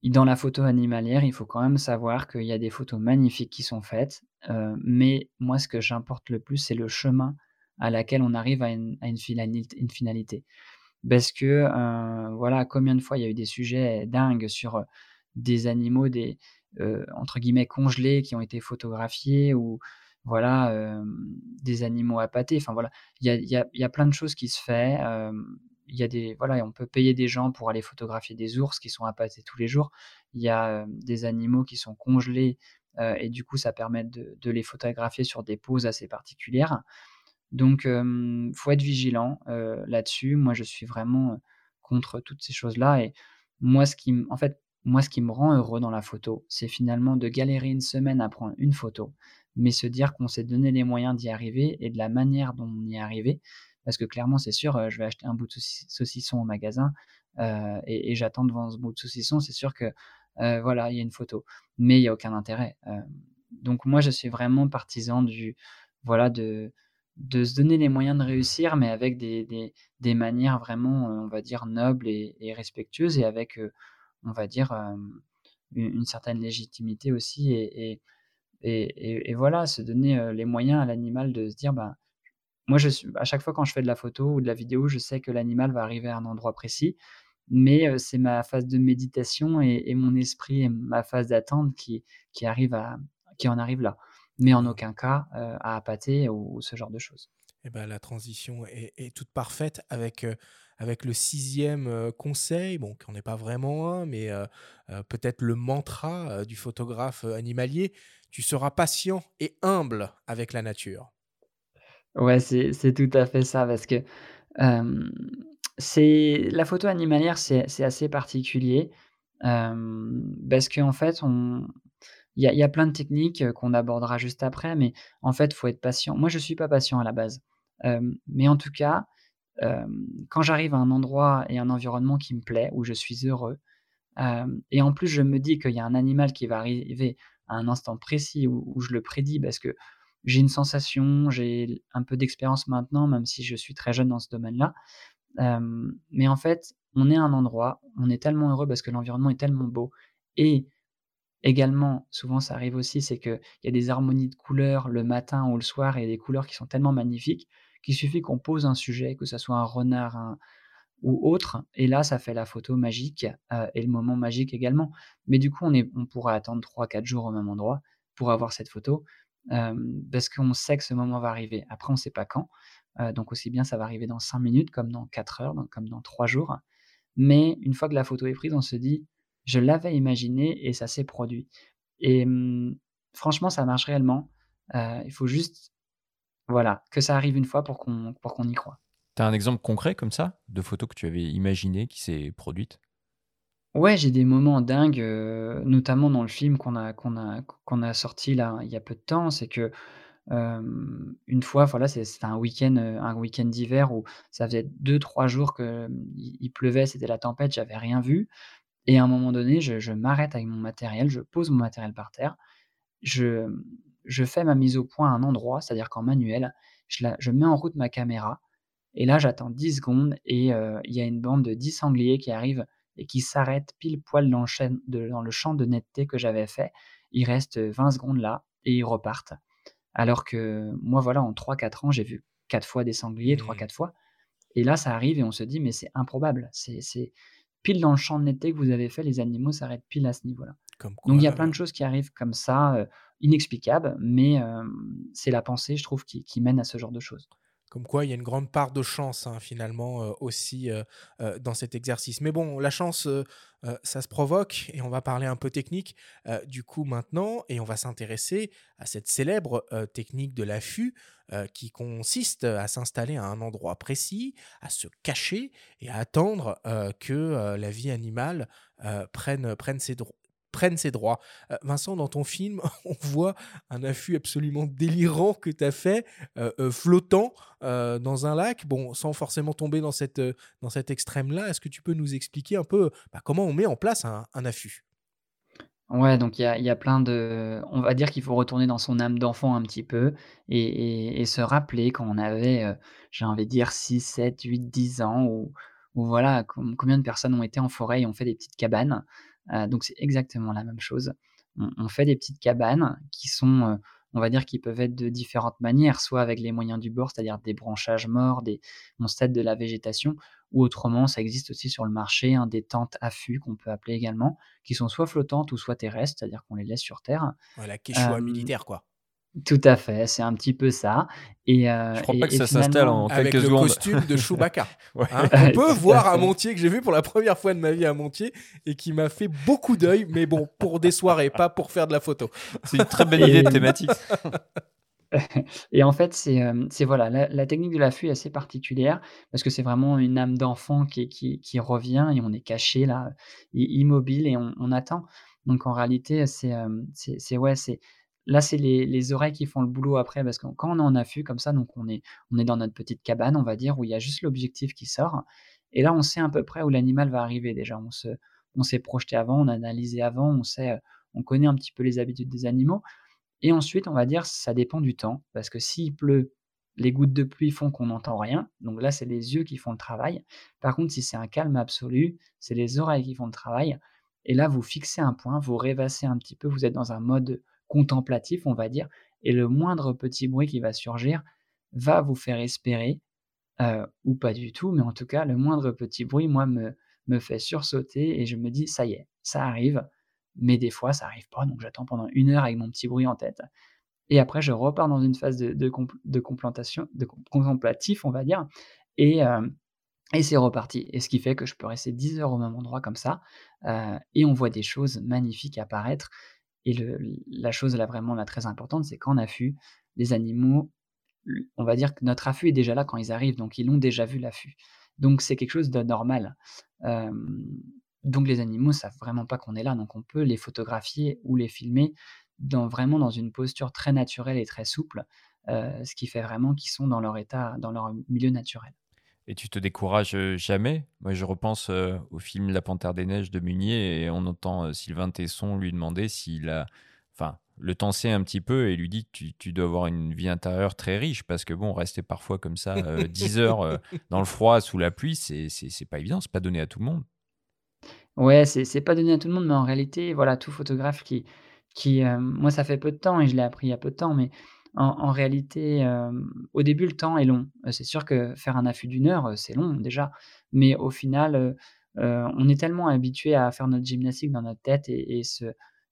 dans la photo animalière, il faut quand même savoir qu'il y a des photos magnifiques qui sont faites, heu, mais moi, ce que j'importe le plus, c'est le chemin à laquelle on arrive à une finalité. Parce que, heu, voilà, combien de fois il y a eu des sujets dingues sur, des animaux, des, heu, entre guillemets «congelés» qui ont été photographiés ou voilà, des animaux appâtés. Enfin voilà, il y a il y a il y a plein de choses qui se fait, il y a des voilà, on peut payer des gens pour aller photographier des ours qui sont appâtés tous les jours. Il y a, des animaux qui sont congelés, et du coup, ça permet de de les photographier sur des poses assez particulières. Donc, hem, faut être vigilant, là-dessus. Moi, je suis vraiment, contre toutes ces choses-là et moi, ce qui en fait, moi, ce qui me rend heureux dans la photo, c'est finalement de galérer une semaine à prendre une photo, mais se dire qu'on s'est donné les moyens d'y arriver et de la manière dont on y est arrivé. Parce que clairement, c'est sûr, heu, je vais acheter un bout de saucis saucisson au magasin, heu et j'attends devant ce bout de saucisson, c'est sûr que, heu, voilà, il y a une photo, mais il y a aucun intérêt, donc moi, je suis vraiment partisan du voilà, de de se donner les moyens de réussir, mais avec des des manières vraiment, on va dire nobles et et respectueuses et avec, on va dire, une certaine légitimité aussi et et voilà, se donner, heu, les moyens à l'animal de se dire: «Ben, moi, je suis» à chaque fois quand je fais de la photo ou de la vidéo, je sais que l'animal va arriver à un endroit précis, mais heu, c'est ma phase de méditation et mon esprit et ma phase d'attente qui qui qui en arrive là, mais en aucun cas, heu, à appâter ou ce genre de choses. Et bah, la transition est toute parfaite avec, avec le 6e, heu, conseil, bon, qui en est pas vraiment un, mais peut-être le mantra, du photographe, animalier: «Tu seras patient et humble avec la nature». Ouais, c'est tout à fait ça parce que, c'est la photo animalière, c'est assez particulier, hem, parce qu'en fait, il y a il plein de techniques, qu'on abordera juste après, mais en fait, faut être patient. Moi, je suis pas patient à la base, mais en tout cas, quand j'arrive à un endroit et un environnement qui me plaît, où je suis heureux, et en plus, je me dis qu'il y a un animal qui va arriver à un instant précis où je le prédis parce que j'ai une sensation, j'ai un peu d'expérience maintenant, même si je suis très jeune dans ce domaine-là, mais en fait, on est à un endroit, on est tellement heureux parce que l'environnement est tellement beau et également, souvent ça arrive aussi, c'est qu'il y a des harmonies de couleurs le matin ou le soir et des couleurs qui sont tellement magnifiques, qu'il suffit qu'on pose un sujet, que ça soit un renard, ou autre et là, ça fait la photo magique, heu et le moment magique également. Mais du coup, on est on pourrait attendre 3-4 jours au même endroit pour avoir cette photo, hem, parce qu'on sait que ce moment va arriver. Après, on sait pas quand, heu, donc aussi bien ça va arriver dans 5 minutes comme dans 4 heures, donc comme dans 3 jours. Mais une fois que la photo est prise, on se dit: «Je l'avais imaginé et ça s'est produit» et mmh, franchement, ça marche réellement, il faut juste Voilà, que ça arrive une fois pour qu'on pour qu'on y croit. Tu as un exemple concret comme ça, de photo que tu avais imaginé qui s'est produite? Ouais, j'ai des moments dingues, heu, notamment dans le film qu'on a qu'on a qu'on a sorti là, il y a peu de temps. C'est que, une fois, voilà, c'était un week-end, heu, un week-end d'hiver où ça faisait deux trois jours qu'il il pleuvait, c'était la tempête, j'avais rien vu et à un moment donné, je je m'arrête avec mon matériel, je pose mon matériel par terre, je, je fais ma mise au point à un endroit, c'est-à-dire qu'en manuel, je la je mets en route ma caméra et là, j'attends 10 secondes et heu, il y a une bande de 10 sangliers qui arrivent et qui s'arrêtent pile poil dans le chêne de dans le champ de netteté que j'avais fait. Ils restent, 20 secondes là et ils repartent. Alors que moi, voilà, en 3-4 ans, j'ai vu 4 fois des sangliers, Mmh. 3-4 fois et là, ça arrive et on se dit: «Mais c'est improbable, c'est c'est pile dans le champ de netteté que vous avez fait, les animaux s'arrêtent pile à ce niveau-là». Comme Donc il y a plein heu de choses qui arrivent comme ça, heu, inexplicables, mais c'est la pensée, je trouve, qui qui mène à ce genre de choses. Comme quoi, il y a une grande part de chance, hein, finalement, heu, aussi, dans cet exercice. Mais bon, la chance, ça se provoque et on va parler un peu technique, du coup maintenant et on va s'intéresser à cette célèbre, technique de l'affût, qui consiste à s'installer à un endroit précis, à se cacher et à attendre, que, la vie animale, prenne, prenne ses dro prenne ses droits. Heu, Vincent, dans ton film, on voit un affût absolument délirant que tu as fait, heu heu, flottant, dans un lac, bon, sans forcément tomber dans cette, dans cet extrême-là. Est-ce que tu peux nous expliquer un peu, bah, comment on met en place un affût? Ouais, donc il y a y a plein de on va dire qu'il faut retourner dans son âme d'enfant un petit peu et et se rappeler quand on avait, j'ai envie de dire 6-7-8-10 ans ou voilà, com combien de personnes ont été en forêt et ont fait des petites cabanes. Heu, donc c'est exactement la même chose. On on fait des petites cabanes qui sont, heu, on va dire, qui peuvent être de différentes manières, soit avec les moyens du bord, c'est-à-dire des branchages morts, des on de la végétation ou autrement, ça existe aussi sur le marché, hein, des tentes affûts qu'on peut appeler également, qui sont soit flottantes ou soit terrestres, c'est-à-dire qu'on les laisse sur terre. Ouais, la quechua Hem, militaire, quoi. Tout à fait, c'est un petit peu ça et Je heu crois pas que ça s'installe finalement en Avec quelques le secondes. costume de Chewbacca, Ouais. hein. On peut voir à. Montier, que j'ai vu pour la première fois de ma vie à Montier et qui m'a fait beaucoup d'œil, mais bon, pour des soirées, pas pour faire de la photo. C'est une très bonne idée de thématique. et en fait, c'est, c'est voilà, la la technique de l'affût est assez particulière parce que c'est vraiment une âme d'enfant qui qui qui revient et on est caché là, immobile et on on attend. Donc en réalité, c'est, c'est ouais, c'est là, c'est les les oreilles qui font le boulot après parce que quand on est en affût comme ça, donc on est dans notre petite cabane, on va dire, où il y a juste l'objectif qui sort et là, on sait à peu près où l'animal va arriver déjà. On se on s'est projeté avant, on a analysé avant, on sait, heu, on connaît un petit peu les habitudes des animaux et ensuite, on va dire, ça dépend du temps, parce que s'il pleut, les gouttes de pluie font qu'on n'entend rien, donc là, c'est les yeux qui font le travail. Par contre, si c'est un calme absolu, c'est les oreilles qui font le travail et là, vous fixez un point, vous rêvassez un petit peu, vous êtes dans un mode contemplatif, on va dire et le moindre petit bruit qui va surgir va vous faire espérer, heu, ou pas du tout, mais en tout cas, le moindre petit bruit, moi, me me fait sursauter et je me dis: «Ça y est, ça arrive». Mais des fois, ça arrive pas, donc j'attends pendant une heure avec mon petit bruit en tête et après je repars dans une phase de de contemplatif, on va dire et hem et c'est reparti et ce qui fait que je peux rester 10 heures au même endroit comme ça, heu et on voit des choses magnifiques apparaître et la chose là, vraiment très importante, c'est qu'en affût, les animaux, on va dire que notre affût est déjà là quand ils arrivent, donc ils l'ont déjà vu l'affût. Donc c'est quelque chose de normal. Donc les animaux savent vraiment pas qu'on est là, donc on peut les photographier ou les filmer dans vraiment dans une posture très naturelle et très souple, heu, ce qui fait vraiment qu'ils sont dans leur état dans leur milieu naturel. Et tu te décourages, heu, jamais? Moi, je repense, heu, au film La Panthère des neiges de Meunier et on entend, heu, Sylvain Tesson lui demander s'il a enfin, le temps un petit peu et lui dit: «Tu tu dois avoir une vie intérieure très riche» parce que bon, rester parfois comme ça, heu, 10 heures, heu, dans le froid, sous la pluie, c'est c'est c'est pas évident, c'est pas donné à tout le monde. Ouais, c'est c'est pas donné à tout le monde, mais en réalité, voilà, tout photographe qui qui, moi, ça fait peu de temps et je l'ai appris il y a peu de temps, mais en réalité, hem, au début, le temps est long. Heu, c'est sûr que faire un affût d'une heure, heu, c'est long déjà, mais au final, on est tellement habitué à faire notre gymnastique dans notre tête et se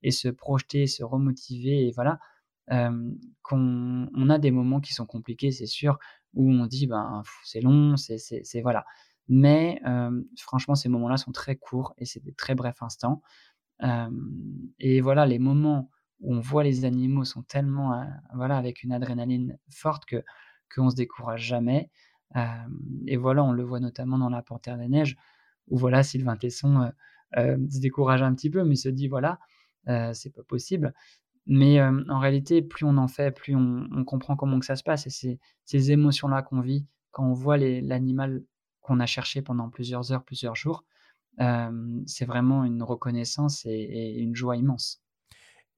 et se projeter, se remotiver et voilà, qu'on on a des moments qui sont compliqués, c'est sûr, où on dit: «Ben, c'est long, c'est c'est c'est» voilà. Mais hem, franchement, ces moments-là sont très courts et c'est des très brefs instants. Et voilà, les moments où on voit les animaux sont tellement, voilà, avec une adrénaline forte que qu'on se décourage jamais. et voilà, on le voit notamment dans La Panthère des neiges, où voilà, Sylvain Tesson, se décourage un petit peu, mais se dit: «Voilà, c'est pas possible». Mais en réalité, plus on en fait, plus on, comprend comment que ça se passe. Et ces émotions-là qu'on vit quand on voit l'animal qu'on a cherché pendant plusieurs heures, plusieurs jours. c'est vraiment une reconnaissance et, une joie immense.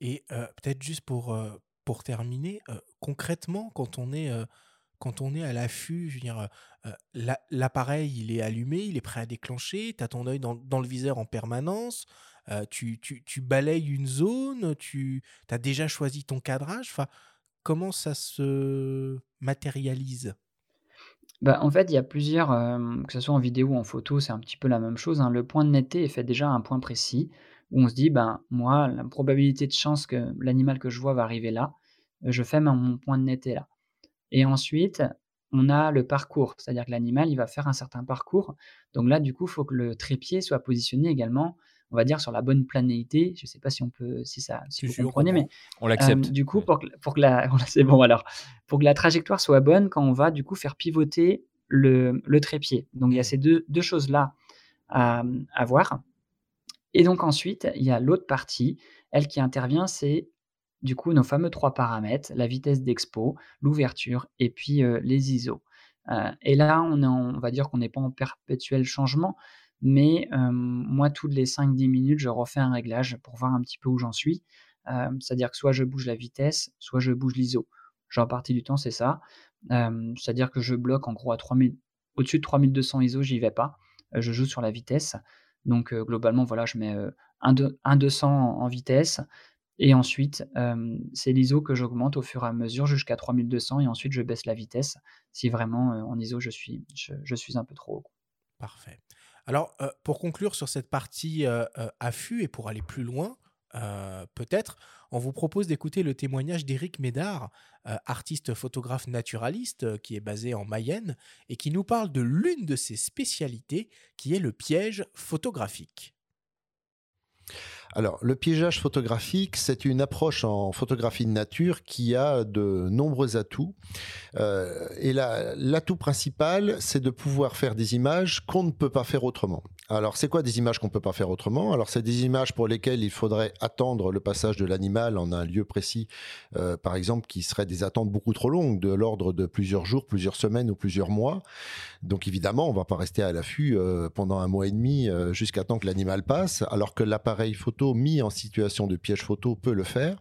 Et peut-être juste pour, pour terminer, concrètement, quand on est, quand on est à l'affût, je veux dire, l'appareil, il est allumé, il est prêt à déclencher, tu as ton œil dans, dans, le viseur en permanence, tu, tu, tu, balayes une zone, tu as déjà choisi ton cadrage. Comment ça se matérialise? Bah, en fait, il y a plusieurs, que ce soit en vidéo ou en photo, c'est un petit peu la même chose. Hein. Le point de netteté est fait déjà à un point précis où on se dit, ben, moi, la probabilité de chance que l'animal que je vois va arriver là, je fais mon point de netteté là. Et ensuite, on a le parcours, c'est-à-dire que l'animal, il va faire un certain parcours. Donc là, du coup, il faut que le trépied soit positionné également on va dire, sur la bonne planéité. Je ne sais pas si on peut, si ça, si vous comprenez, mais on l'accepte. du coup, pour que, pour que la, c'est bon alors, pour que la trajectoire soit bonne, quand on va du coup faire pivoter le, le trépied. Donc il y a mmh. ces deux, deux choses là à, à voir. Et donc ensuite, il y a l'autre partie, elle qui intervient, c'est du coup nos fameux trois paramètres, la vitesse d'expo, l'ouverture et puis les ISO. et là, on, va dire qu'on n'est pas en perpétuel changement, mais moi, toutes les 5-10 minutes, je refais un réglage pour voir un petit peu où j'en suis. c'est-à-dire que soit je bouge la vitesse, soit je bouge l'ISO. Genre, partie du temps, c'est ça. c'est-à-dire que je bloque en gros à 3000, au-dessus de 3200 ISO, j'y vais pas. je joue sur la vitesse. Donc, globalement, voilà, je mets un, 200 en, vitesse. Et ensuite, c'est l'ISO que j'augmente au fur et à mesure jusqu'à 3200 et ensuite je baisse la vitesse si vraiment en ISO je suis, je, suis un peu trop haut. Parfait. Alors, pour conclure sur cette partie affût et pour aller plus loin, peut-être, on vous propose d'écouter le témoignage d'Éric Médard, artiste photographe naturaliste qui est basé en Mayenne et qui nous parle de l'une de ses spécialités qui est le piège photographique. Alors, le piégeage photographique, c'est une approche en photographie de nature qui a de nombreux atouts. Euh, et l'atout principal, c'est de pouvoir faire des images qu'on ne peut pas faire autrement. Alors, c'est quoi des images qu'on ne peut pas faire autrement? Alors, c'est des images pour lesquelles il faudrait attendre le passage de l'animal en un lieu précis, euh, par exemple, qui seraient des attentes beaucoup trop longues, de l'ordre de plusieurs jours, plusieurs semaines ou plusieurs mois. Donc, évidemment, on ne va pas rester à l'affût euh, pendant un mois et demi jusqu'à temps que l'animal passe, alors que l'appareil photo mis en situation de piège photo peut le faire.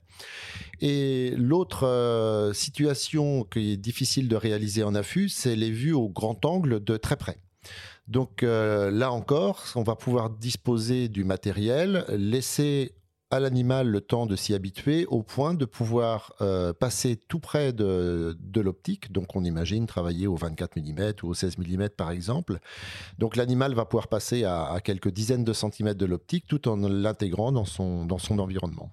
Et l'autre euh, situation qui est difficile de réaliser en affût, c'est les vues au grand angle de très près. Donc euh, là encore, on va pouvoir disposer du matériel, laisser à l'animal le temps de s'y habituer au point de pouvoir euh, passer tout près de, l'optique. Donc on imagine travailler au 24 mm ou au 16 mm par exemple. Donc l'animal va pouvoir passer à, quelques dizaines de centimètres de l'optique tout en l'intégrant dans son, dans son environnement.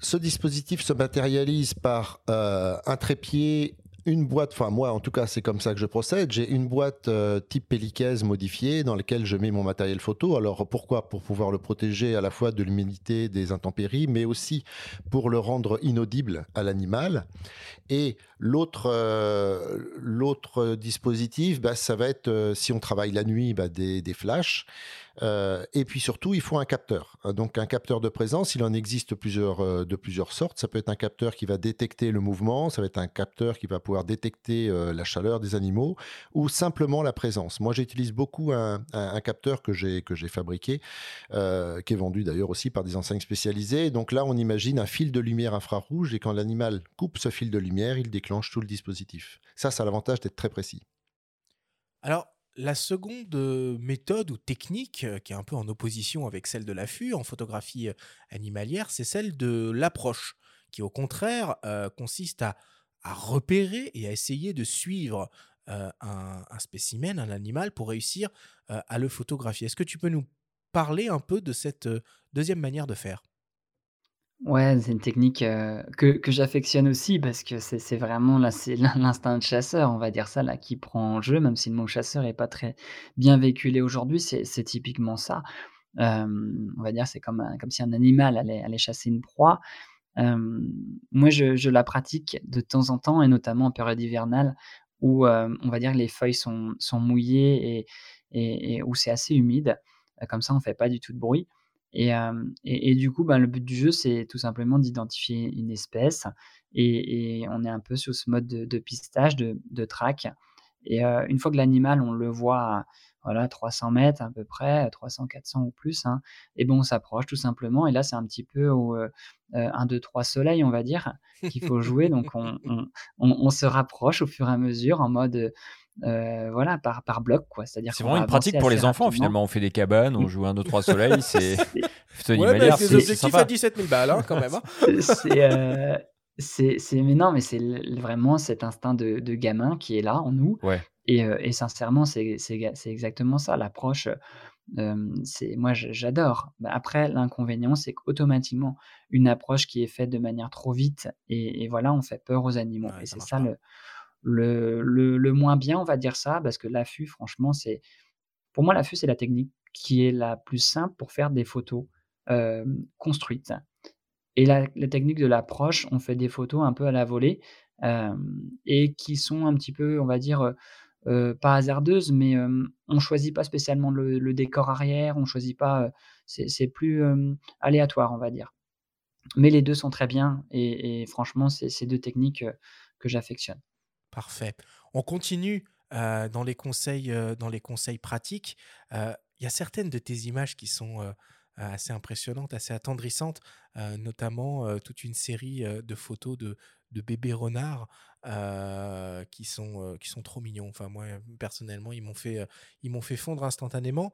Ce dispositif se matérialise par euh, un trépied une boîte, enfin moi en tout cas c'est comme ça que je procède, j'ai une boîte euh, type pellicaise modifiée dans laquelle je mets mon matériel photo. Alors pourquoi? Pour pouvoir le protéger à la fois de l'humidité, des intempéries, mais aussi pour le rendre inaudible à l'animal. Et l'autre euh, dispositif, bah, ça va être, euh, si on travaille la nuit, bah, des, des flashs. Euh, et puis surtout, il faut un capteur. Euh, donc un capteur de présence, il en existe plusieurs, euh, de plusieurs sortes. Ça peut être un capteur qui va détecter le mouvement, ça va être un capteur qui va pouvoir détecter la chaleur des animaux ou simplement la présence. Moi, j'utilise beaucoup un, capteur que j'ai que j'ai fabriqué, qui est vendu d'ailleurs aussi par des enseignes spécialisées. Donc là, on imagine un fil de lumière infrarouge et quand l'animal coupe ce fil de lumière, il déclenche tout le dispositif. Ça, ça a l'avantage d'être très précis. Alors, la seconde méthode ou technique, qui est un peu en opposition avec celle de l'affût en photographie animalière, c'est celle de l'approche, qui au contraire consiste à, repérer et à essayer de suivre un, spécimen, un animal, pour réussir à le photographier. Est-ce que tu peux nous parler un peu de cette deuxième manière de faire? Ouais, c'est une technique, que que j'affectionne aussi parce que c'est vraiment là, c'est l'instinct de chasseur, on va dire ça là, qui prend en jeu, même si le mot chasseur est pas très bien véhiculé aujourd'hui, c'est typiquement ça. on va dire, c'est comme comme si un animal allait allait chasser une proie. moi, je, la pratique de temps en temps, et notamment en période hivernale, où on va dire les feuilles sont, sont mouillées et, et, où c'est assez humide. Comme ça, on fait pas du tout de bruit. Et, et, du coup, ben, le but du jeu, c'est tout simplement d'identifier une espèce. Et, on est un peu sur ce mode de, pistage, de, de track. Et une fois que l'animal, on le voit voilà, 300 mètres à peu près, 300, 400 ou plus. Hein. Et bon, on s'approche tout simplement. Et là, c'est un petit peu au 1, 2, 3 soleils, on va dire, qu'il faut jouer. Donc, on, on, se rapproche au fur et à mesure en mode. Voilà, par, par bloc, quoi. C'est-à-dire c'est vraiment une pratique pour les enfants, finalement. On fait des cabanes, on joue 1, 2, 3 soleils. C'est. ouais, c'est des objectifs à 17 000 balles, hein, quand même. Hein. c'est. c'est mais non mais c'est vraiment cet instinct de, de, gamin qui est là en nous ouais. Et, sincèrement, c'est exactement ça. L'approche, c'est moi, j'adore. Bah, après, l'inconvénient, c'est qu'automatiquement, une approche qui est faite de manière trop vite, et, voilà, on fait peur aux animaux. et c'est ça le, le, moins bien, on va dire ça, parce que l'affût, franchement, c'est. Pour moi, l'affût, c'est la technique qui est la plus simple pour faire des photos construites. Et la, technique de l'approche, on fait des photos un peu à la volée et qui sont un petit peu, on va dire, pas hasardeuse, mais on choisit pas spécialement le, décor arrière, on choisit pas, c'est plus aléatoire, on va dire. Mais les deux sont très bien et, franchement, c'est ces deux techniques que j'affectionne. On continue dans, les conseils, dans les conseils pratiques. Il y a certaines de tes images qui sont assez impressionnantes, assez attendrissantes, notamment toute une série de photos de, bébés renards qui, sont, trop mignons. Enfin, moi, personnellement, ils m'ont fait, fondre instantanément.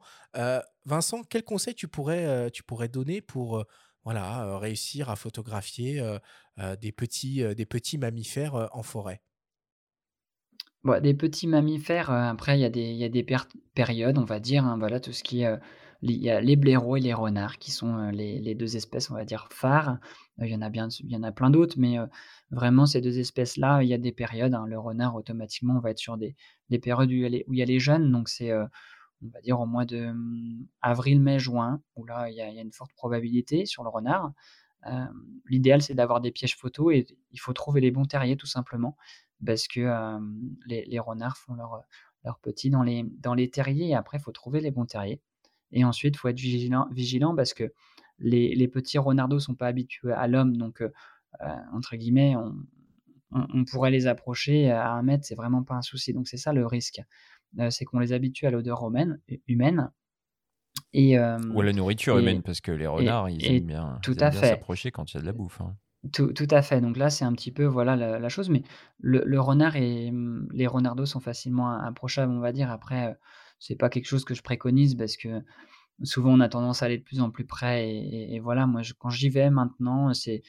Vincent, quel conseil tu pourrais, donner pour réussir à photographier des petits mammifères en forêt? Des petits mammifères, après, il y a des, périodes, on va dire. Hein, voilà, tout ce qui est les blaireaux et les renards qui sont les, deux espèces, on va dire, phares. il y en a plein d'autres, mais vraiment ces deux espèces-là, il y a des périodes. Hein. le renard, automatiquement, on va être sur des, périodes où il, y a les, jeunes, donc c'est, on va dire, au mois de mmh, avril, mai, juin, où là, il y a, une forte probabilité sur le renard. L'idéal, c'est d'avoir des pièges photos et il faut trouver les bons terriers, tout simplement, parce que les, renards font leurs leur petits dans les, dans les terriers et après, il faut trouver les bons terriers. Et ensuite, il faut être vigilant, vigilant parce que les, les petits renardos sont pas habitués à l'homme, donc euh, euh, entre guillemets, on, on, pourrait les approcher à un mètre, c'est vraiment pas un souci. Donc c'est ça le risque, euh, c'est qu'on les habitue à l'odeur humaine. humaine et, Ou à la nourriture humaine, parce que les renards, ils aiment bien s'approcher quand il y a de la bouffe. Hein. Tout, tout, à fait. Donc là, c'est un petit peu voilà la, chose. Mais le, renard et les renardos sont facilement approchables, on va dire. Après, c'est pas quelque chose que je préconise parce que souvent on a tendance à aller de plus en plus près et, voilà moi quand j'y vais maintenant c'est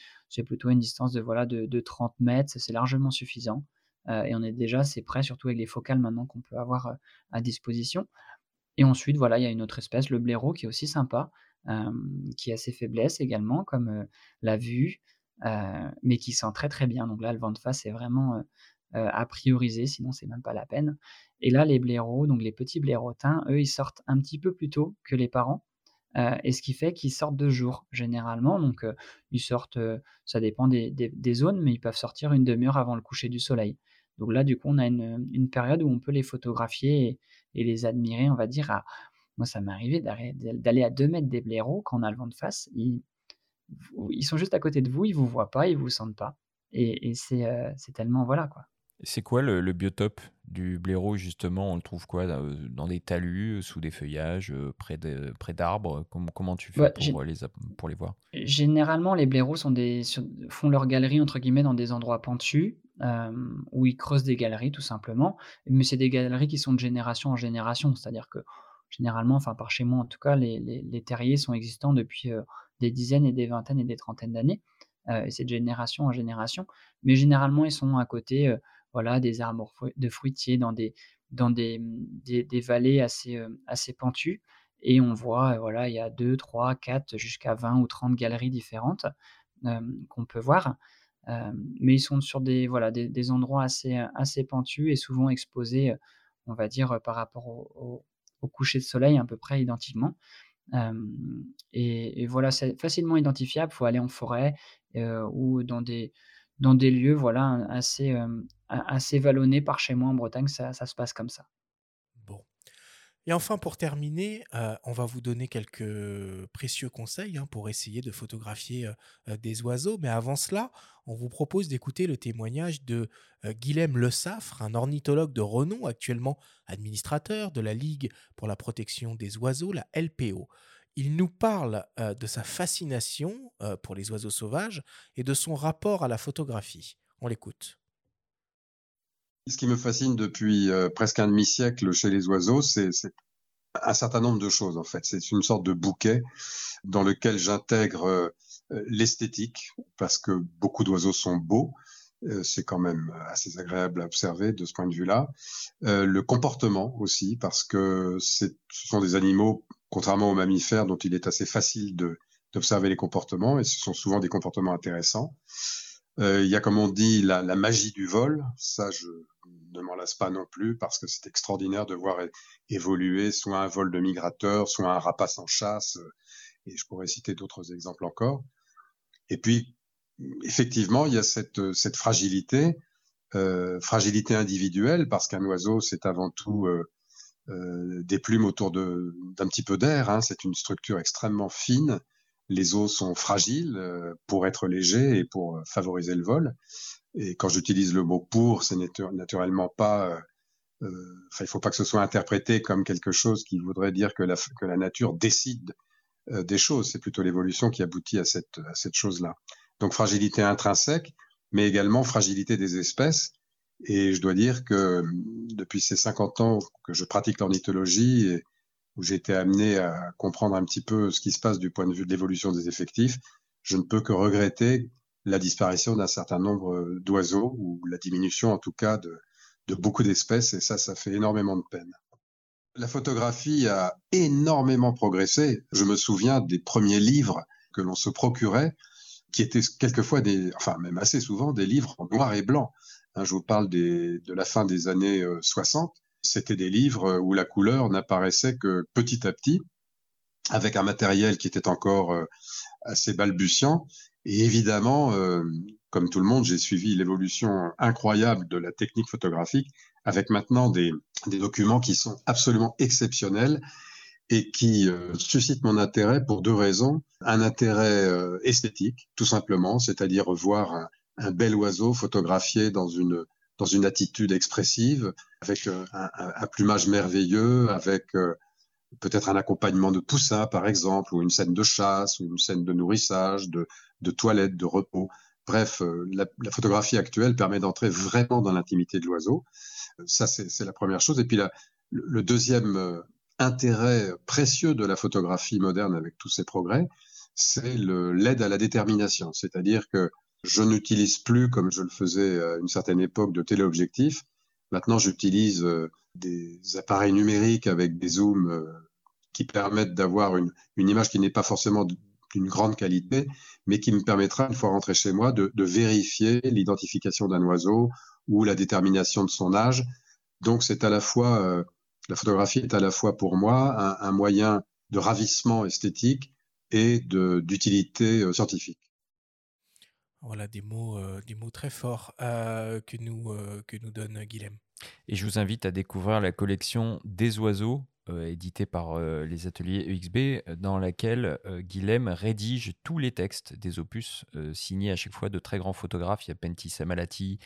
plutôt une distance de voilà de, de 30 mètres c'est largement suffisant euh, et on est déjà c'est prêt surtout avec les focales maintenant qu'on peut avoir euh, à disposition et ensuite voilà il y a une autre espèce le blaireau qui est aussi sympa euh, qui a ses faiblesses également comme la vue mais qui sent très très bien donc là le vent de face est vraiment à prioriser sinon c'est même pas la peine et là, les blaireaux, donc les petits blairotins, eux, ils sortent un petit peu plus tôt que les parents. Euh, et ce qui fait qu'ils sortent de jour, généralement. Donc, euh, ils sortent, euh, ça dépend des, zones, mais ils peuvent sortir une demi-heure avant le coucher du soleil. Donc là, du coup, on a une, période où on peut les photographier et, les admirer, on va dire. À... Moi, ça m'est arrivé d'aller à 2 mètres des blaireaux quand on a le vent de face. Ils sont juste à côté de vous, ils vous voient pas, ils vous sentent pas. Et, et c'est tellement, voilà, quoi. C'est quoi le, biotope du blaireau justement? On le trouve quoi Dans des talus, sous des feuillages, près de, près d'arbres? Comment, comment tu fais pour, les, pour les voir? Généralement, les blaireaux sont des, font leur galerie entre guillemets dans des endroits pentus où ils creusent des galeries tout simplement. Mais c'est des galeries qui sont de génération en génération, c'est-à-dire que généralement, enfin par chez moi en tout cas, les, les, terriers sont existants depuis des dizaines et des vingtaines et des trentaines d'années. et c'est de génération en génération. Mais généralement, ils sont à côté voilà, des arbres de fruitiers dans des, dans des, des, vallées assez, assez pentues. Et on voit, voilà, il y a 2, 3, 4, jusqu'à 20 ou 30 galeries différentes qu'on peut voir. mais ils sont sur des, voilà, des, endroits assez, assez pentus et souvent exposés, on va dire, par rapport au, coucher de soleil à peu près identiquement. Et, voilà, c'est facilement identifiable. Il faut aller en forêt ou dans des, dans des lieux voilà, assez, assez vallonnés par chez moi en Bretagne. Ça, ça se passe comme ça. Et enfin, pour terminer, euh, on va vous donner quelques précieux conseils hein, pour essayer de photographier euh, euh, des oiseaux. Mais avant cela, on vous propose d'écouter le témoignage de Guilhem Le Saffre, un ornithologue de renom, actuellement administrateur de la Ligue pour la protection des oiseaux, la LPO. Il nous parle de sa fascination pour les oiseaux sauvages et de son rapport à la photographie. On l'écoute. Ce qui me fascine depuis euh, presque un demi-siècle chez les oiseaux, c'est un certain nombre de choses en fait. C'est une sorte de bouquet dans lequel j'intègre euh, l'esthétique parce que beaucoup d'oiseaux sont beaux. Euh, c'est quand même assez agréable à observer de ce point de vue-là. le comportement aussi parce que ce sont des animaux, contrairement aux mammifères, dont il est assez facile d'observer les comportements et ce sont souvent des comportements intéressants. Il y a, comme on dit, la, la magie du vol. Ça, je, ne m'en lasse pas non plus parce que c'est extraordinaire de voir évoluer soit un vol de migrateur, soit un rapace en chasse, et je pourrais citer d'autres exemples encore. Et puis, effectivement, il y a cette, cette fragilité, euh, fragilité individuelle, parce qu'un oiseau, c'est avant tout euh, euh, des plumes autour d'un petit peu d'air. Hein. C'est une structure extrêmement fine. Les os sont fragiles pour être légers et pour favoriser le vol. Et quand j'utilise le mot pour, c'est naturellement pas. Euh, euh, enfin, il faut pas que ce soit interprété comme quelque chose qui voudrait dire que la, que la nature décide euh, des choses. C'est plutôt l'évolution qui aboutit à cette, à cette chose-là. Donc fragilité intrinsèque, mais également fragilité des espèces. Et je dois dire que depuis ces 50 ans que je pratique l'ornithologie et où j'ai été amené à comprendre un petit peu ce qui se passe du point de vue de l'évolution des effectifs, je ne peux que regretter la disparition d'un certain nombre d'oiseaux ou la diminution en tout cas de, beaucoup d'espèces et ça, ça fait énormément de peine. La photographie a énormément progressé. Je me souviens des premiers livres que l'on se procurait, qui étaient quelquefois des, enfin même assez souvent des livres en noir et blanc. Hein, je vous parle de la fin des années 60. Euh, C'était des livres où la couleur n'apparaissait que petit à petit, avec un matériel qui était encore euh, assez balbutiant et évidemment, euh, comme tout le monde, j'ai suivi l'évolution incroyable de la technique photographique avec maintenant des, documents qui sont absolument exceptionnels et qui euh, suscitent mon intérêt pour deux raisons. Un intérêt euh, esthétique, tout simplement, c'est-à-dire voir un, bel oiseau photographié dans une, dans une attitude expressive, avec un, un, plumage merveilleux, avec peut-être un accompagnement de poussins, par exemple, ou une scène de chasse, ou une scène de nourrissage, de, toilette, de repos. Bref, euh, la, photographie actuelle permet d'entrer vraiment dans l'intimité de l'oiseau. Ça, c'est la première chose. Et puis le deuxième euh, intérêt précieux de la photographie moderne avec tous ces progrès, c'est l'aide à la détermination. C'est-à-dire que je n'utilise plus, comme je le faisais à une certaine époque, de téléobjectif. Maintenant, j'utilise euh, des appareils numériques avec des zooms qui permettent d'avoir une, une, image qui n'est pas forcément d'une grande qualité, mais qui me permettra, une fois rentré chez moi, de, vérifier l'identification d'un oiseau ou la détermination de son âge. Donc c'est à la fois, euh, la photographie est à la fois pour moi un, moyen de ravissement esthétique et d'utilité euh, scientifique. Voilà des mots, euh, des mots très forts que, nous, que nous donne Guilhem. Et je vous invite à découvrir la collection des oiseaux euh, édité par euh, les ateliers EXB, euh, dans laquelle Guilhem rédige tous les textes des opus, signés à chaque fois de très grands photographes. Il y a Pentti Samalati,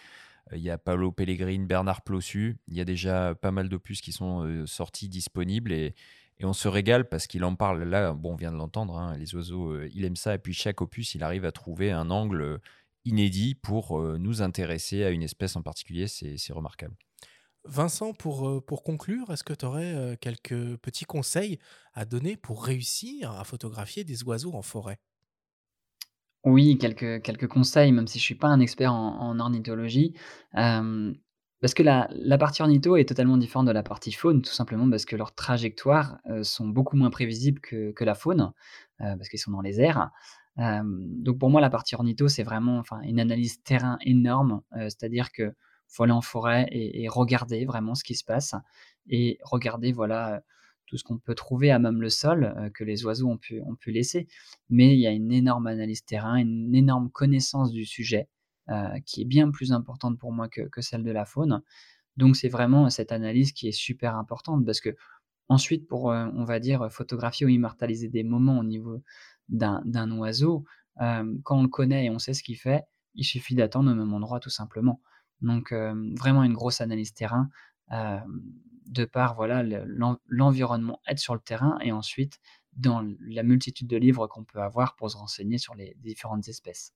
il y a Paolo Pellegrini, Bernard Plossu. Il y a déjà pas mal d'opus qui sont sortis, disponibles. Et, et, on se régale parce qu'il en parle là. Bon, on vient de l'entendre, hein, les oiseaux, il aime ça. Et puis chaque opus, il arrive à trouver un angle inédit pour nous intéresser à une espèce en particulier. C'est remarquable. Vincent, pour, euh, pour conclure, est-ce que tu aurais euh, quelques petits conseils à donner pour réussir à photographier des oiseaux en forêt? Oui, quelques, quelques conseils, même si je ne suis pas un expert en, ornithologie. Parce que la, partie ornitho est totalement différente de la partie faune, tout simplement parce que leurs trajectoires euh, sont beaucoup moins prévisibles que, que la faune, parce qu'ils sont dans les airs. donc pour moi, la partie ornitho, c'est vraiment enfin, une analyse terrain énorme, c'est-à-dire que faut aller en forêt et, regarder vraiment ce qui se passe et regarder voilà tout ce qu'on peut trouver à même le sol que les oiseaux ont pu, ont pu laisser. Mais il y a une énorme analyse terrain, une énorme connaissance du sujet qui est bien plus importante pour moi que, celle de la faune. Donc c'est vraiment cette analyse qui est super importante parce que ensuite pour, on va dire, photographier ou immortaliser des moments au niveau d'un oiseau, quand on le connaît et on sait ce qu'il fait, il suffit d'attendre au même endroit tout simplement. Donc vraiment une grosse analyse terrain de par voilà l'environnement, être sur le terrain et ensuite dans la multitude de livres qu'on peut avoir pour se renseigner sur les différentes espèces.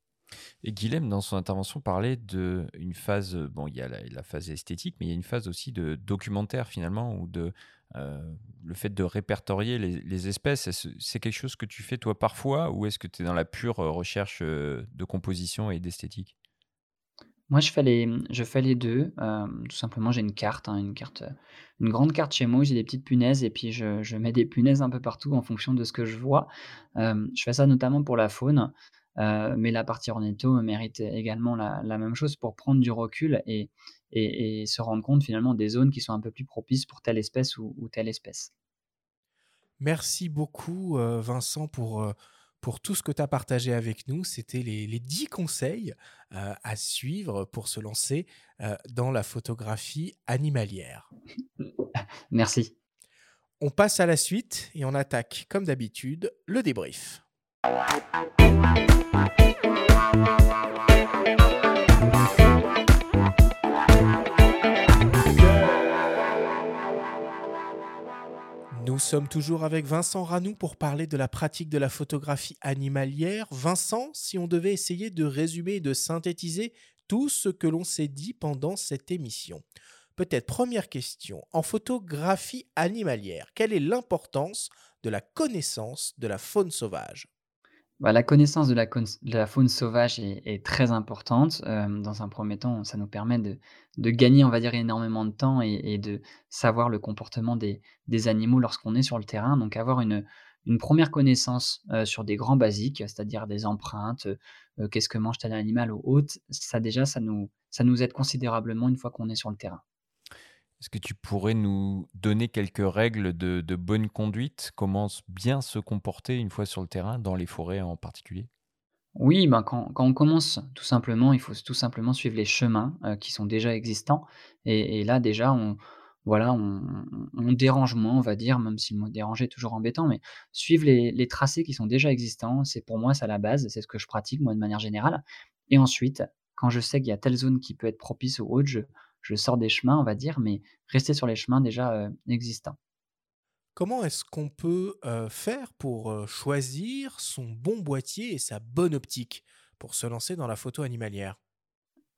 Et Guilhem, dans son intervention, parlait d'une phase, bon, il y a la, phase esthétique, mais il y a une phase aussi de documentaire finalement, ou de le fait de répertorier les, espèces. C'est quelque chose que tu fais toi parfois, ou est-ce que tu es dans la pure recherche de composition et d'esthétique? Moi, je fais les, je fais les deux. tout simplement, j'ai une carte, hein, une carte, une grande carte chez moi j'ai des petites punaises et puis je mets des punaises un peu partout en fonction de ce que je vois. je fais ça notamment pour la faune. Euh, mais la partie ornitho mérite également la, même chose pour prendre du recul et, et, se rendre compte finalement des zones qui sont un peu plus propices pour telle espèce ou, telle espèce. Merci beaucoup euh, Vincent pour, euh, pour tout ce que tu as partagé avec nous. C'était les, les 10 conseils à suivre pour se lancer dans la photographie animalière. Merci. On passe à la suite et on attaque comme d'habitude le débrief. Nous sommes toujours avec Vincent Ranou pour parler de la pratique de la photographie animalière. Vincent, si on devait essayer de résumer et de synthétiser tout ce que l'on s'est dit pendant cette émission. Peut-être première question, en photographie animalière, quelle est l'importance de la connaissance de la faune sauvage? Bah, la connaissance de la, faune sauvage est, très importante. dans un premier temps, ça nous permet de, gagner, on va énormément de temps et, de savoir le comportement des, animaux lorsqu'on est sur le terrain. Donc avoir une, première connaissance sur des grands basiques, c'est-à-dire des empreintes, qu'est-ce que mange tel animal ou autre, ça déjà, ça nous aide considérablement une fois qu'on est sur le terrain. Est-ce que tu pourrais nous donner quelques règles de, bonne conduite? Comment bien se comporter une fois sur le terrain, dans les forêts en particulier? Oui, ben quand, on commence, tout simplement, il faut tout simplement suivre les chemins euh, qui sont déjà existants. Et, là, déjà, on, voilà, on, dérange moins, on va dire, même si le mot déranger est toujours embêtant, mais suivre les, tracés qui sont déjà existants, c'est pour moi, ça la base, c'est ce que je pratique, moi, de manière générale. Et ensuite, quand je sais qu'il y a telle zone qui peut être propice ou autre, je, je sors des chemins, on va dire, mais rester sur les chemins déjà euh, existants. Comment est-ce qu'on peut euh, faire pour euh, choisir son bon boîtier et sa bonne optique pour se lancer dans la photo animalière?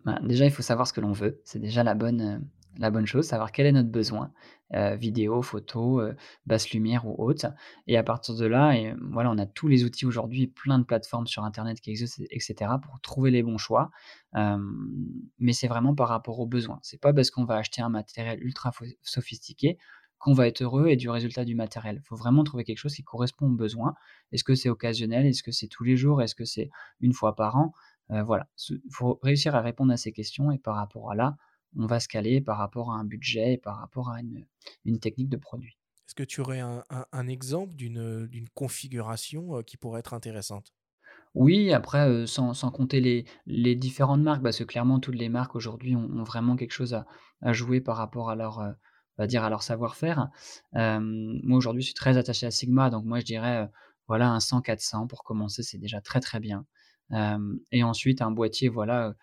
Bah, Déjà, il faut savoir ce que l'on veut. C'est déjà la bonne, la bonne chose, savoir quel est notre besoin, euh, vidéo, photo, euh, basse lumière ou autre. Et à partir de là, et, voilà, on a tous les outils aujourd'hui, plein de plateformes sur Internet qui existent, etc., pour trouver les bons choix. mais c'est vraiment par rapport aux besoins. C'est pas parce qu'on va acheter un matériel ultra sophistiqué qu'on va être heureux et du résultat du matériel. Il faut vraiment trouver quelque chose qui correspond aux besoins. Est-ce que c'est occasionnel? Est-ce que c'est tous les jours? Est-ce que c'est une fois par an? Euh, Voilà, il faut réussir à répondre à ces questions et par rapport à là, on va se caler par rapport à un budget et par rapport à une, technique de produit. Est-ce que tu aurais un, exemple d'une configuration qui pourrait être intéressante? Oui, après, euh, sans, compter les, différentes marques, parce que clairement, toutes les marques aujourd'hui ont, vraiment quelque chose à, jouer par rapport à leur, euh, va dire, à leur savoir-faire. moi, aujourd'hui, je suis très attaché à Sigma, donc moi, je dirais, voilà, un 100-400 pour commencer, c'est déjà très très bien. et ensuite, un boîtier, voilà,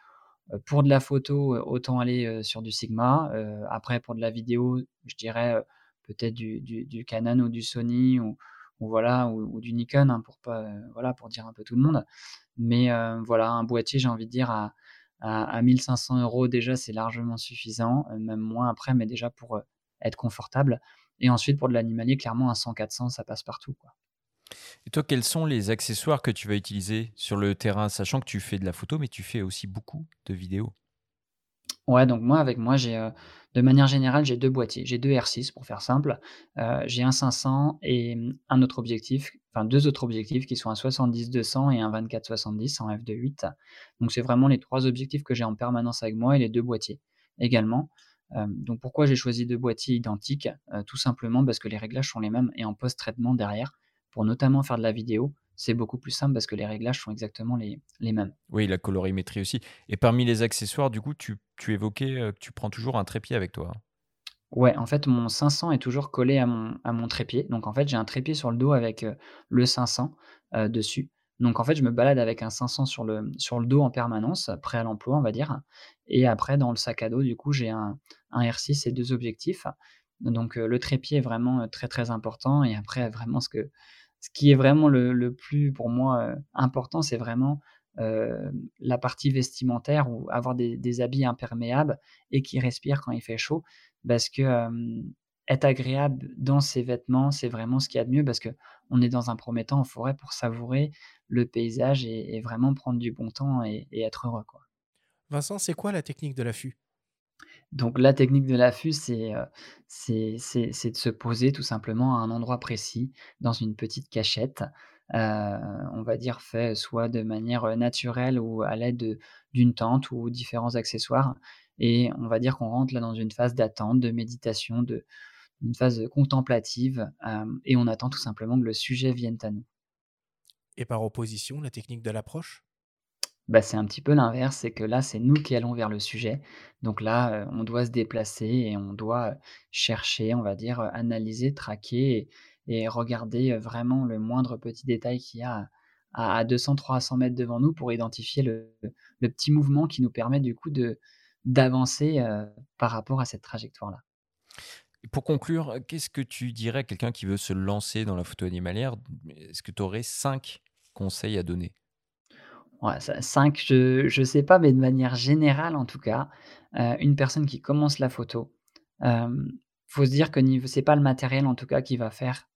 pour de la photo, euh, autant aller euh, sur du Sigma. après, pour de la vidéo, je dirais peut-être du, Canon ou du Sony ou, voilà ou, du Nikon hein, pour pas voilà pour dire un peu tout le monde. Mais voilà, un boîtier, j'ai envie de dire à, à, 1500 euros déjà, c'est largement suffisant, même moins après, mais déjà pour être confortable. Et ensuite, pour de l'animalier, clairement, un 100-400, ça passe partout. Quoi. Et toi, quels sont les accessoires que tu vas utiliser sur le terrain, sachant que tu fais de la photo, mais tu fais aussi beaucoup de vidéos? Ouais, donc moi, avec moi, j'ai, euh, de manière générale, j'ai deux boîtiers. J'ai deux R6 pour faire simple. Euh, j'ai un 500 et mmh, un autre objectif, enfin deux autres objectifs qui sont un 70-200 et un 24-70 en f2.8. Donc c'est vraiment les trois objectifs que j'ai en permanence avec moi et les deux boîtiers également. donc pourquoi j'ai choisi deux boîtiers identiques? Tout simplement parce que les réglages sont les mêmes et en post-traitement derrière, pour notamment faire de la vidéo, c'est beaucoup plus simple parce que les réglages sont exactement les, les, mêmes. Oui, la colorimétrie aussi. Et parmi les accessoires, du coup, tu, tu évoquais que tu prends toujours un trépied avec toi. Ouais, en fait, mon 500 est toujours collé à mon, à mon trépied. Donc, en fait, j'ai un trépied sur le dos avec le 500 dessus. Donc, en fait, je me balade avec un 500 sur le, sur le dos en permanence, prêt à l'emploi, on va dire. Et après, dans le sac à dos, du coup, j'ai un, un R6 et deux objectifs. Donc, le trépied est vraiment très, très important. Et après, vraiment, ce, que, ce qui est vraiment le, plus, pour moi, important, c'est vraiment la partie vestimentaire ou avoir des, des, habits imperméables et qui respirent quand il fait chaud parce que être agréable dans ses vêtements, c'est vraiment ce qu'il y a de mieux parce que on est dans un premier temps en forêt pour savourer le paysage et, vraiment prendre du bon temps et, être heureux. Quoi. Vincent, c'est quoi la technique de l'affût? Donc la technique de l'affût, c'est, c'est, de se poser tout simplement à un endroit précis, dans une petite cachette, on va dire fait soit de manière naturelle ou à l'aide d'une tente ou différents accessoires. Et on va dire qu'on rentre là dans une phase d'attente, de méditation, de, une phase contemplative, et on attend tout simplement que le sujet vienne à nous. Et par opposition, la technique de l'approche? Bah, c'est un petit peu l'inverse, c'est que là, c'est nous qui allons vers le sujet. Donc là, on doit se déplacer et on doit chercher, on va dire, analyser, traquer et, regarder vraiment le moindre petit détail qu'il y a à, à 200-300 mètres devant nous pour identifier le, petit mouvement qui nous permet du coup d'avancer par rapport à cette trajectoire-là. Pour conclure, qu'est-ce que tu dirais à quelqu'un qui veut se lancer dans la photo animalière? Est-ce que tu aurais cinq conseils à donner? Ouais, Cinq, je ne sais pas, mais de manière générale en tout cas, une personne qui commence la photo, il faut se dire que ce n'est pas le matériel en tout cas qui va faire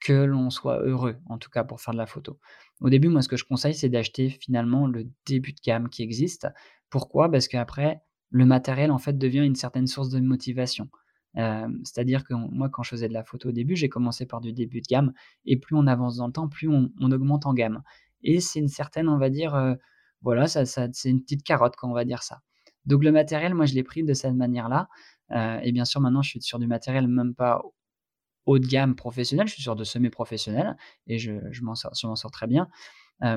que l'on soit heureux, en tout cas pour faire de la photo. Au début, moi, ce que je conseille, c'est d'acheter finalement le début de gamme qui existe, pourquoi? Parce qu'après, le matériel, en fait, devient une certaine source de motivation. C'est-à-dire que moi, quand je faisais de la photo au début, j'ai commencé par du début de gamme, et plus on avance dans le temps, plus on, augmente en gamme. Et c'est une certaine, on va dire, voilà, ça, c'est une petite carotte, quand on va dire ça. Donc le matériel, moi, je l'ai pris de cette manière-là. et bien sûr, maintenant, je suis sur du matériel même pas haut de gamme professionnel, je suis sur de semi-professionnel, et je, m'en sors, très bien.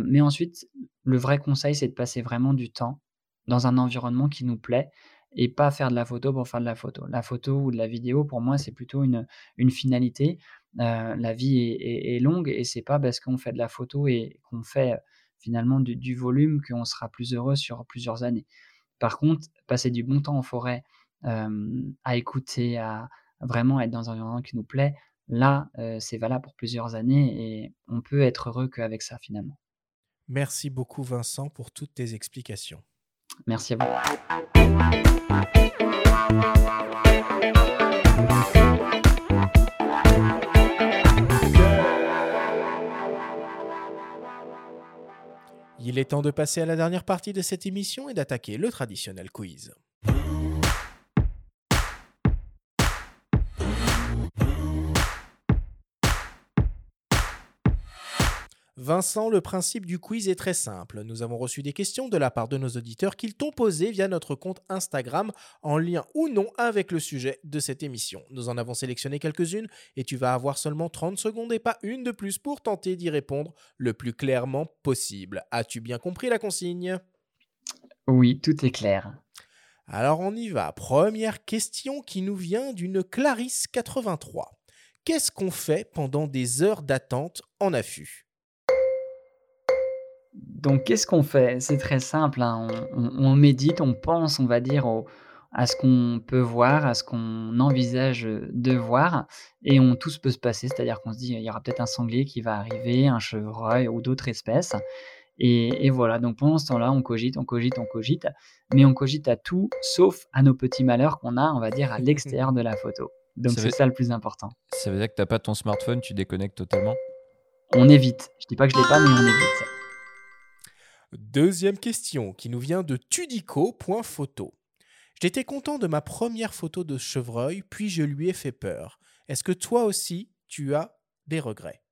mais ensuite, le vrai conseil, c'est de passer vraiment du temps dans un environnement qui nous plaît et pas faire de la photo pour faire de la photo. La photo ou de la vidéo, pour moi, c'est plutôt une finalité. Euh, la vie est, longue et c'est pas parce qu'on fait de la photo et qu'on fait finalement du, volume qu'on sera plus heureux sur plusieurs années. Par contre, passer du bon temps en forêt, euh, à écouter, à vraiment être dans un environnement qui nous plaît, là, euh, c'est valable pour plusieurs années et on peut être heureux qu'avec ça finalement. Merci beaucoup Vincent pour toutes tes explications. Merci à vous. Il est temps de passer à la dernière partie de cette émission et d'attaquer le traditionnel quiz. Vincent, le principe du quiz est très simple. Nous avons reçu des questions de la part de nos auditeurs qu'ils t'ont posées via notre compte Instagram en lien ou non avec le sujet de cette émission. Nous en avons sélectionné quelques-unes et tu vas avoir seulement 30 secondes et pas une de plus pour tenter d'y répondre le plus clairement possible. As-tu bien compris la consigne? Oui, tout est clair. Alors on y va. Première question qui nous vient d'une Clarisse 83. Qu'est-ce qu'on fait pendant des heures d'attente en affût? Donc, qu'est-ce qu'on fait? C'est très simple, hein, on médite, on pense, on va dire, à ce qu'on peut voir, à ce qu'on envisage, de voir et on tout peut se passer. C'est-à-dire qu'on se dit: «Il y aura peut-être un sanglier qui va arriver, un chevreuil ou d'autres espèces» et voilà, donc pendant ce temps-là, on cogite, on cogite, on cogite, mais on cogite à tout sauf à nos petits malheurs qu'on a, on va dire, à l'extérieur de la photo. Donc c'est ça le plus important. Ça veut dire que tu as pas ton smartphone, tu déconnectes totalement? On évite. Je dis pas que je l'ai pas, mais on évite. Deuxième question qui nous vient de tudico.photo. J'étais content de ma première photo de chevreuil, puis je lui ai fait peur. Est-ce que toi aussi, tu as des regrets?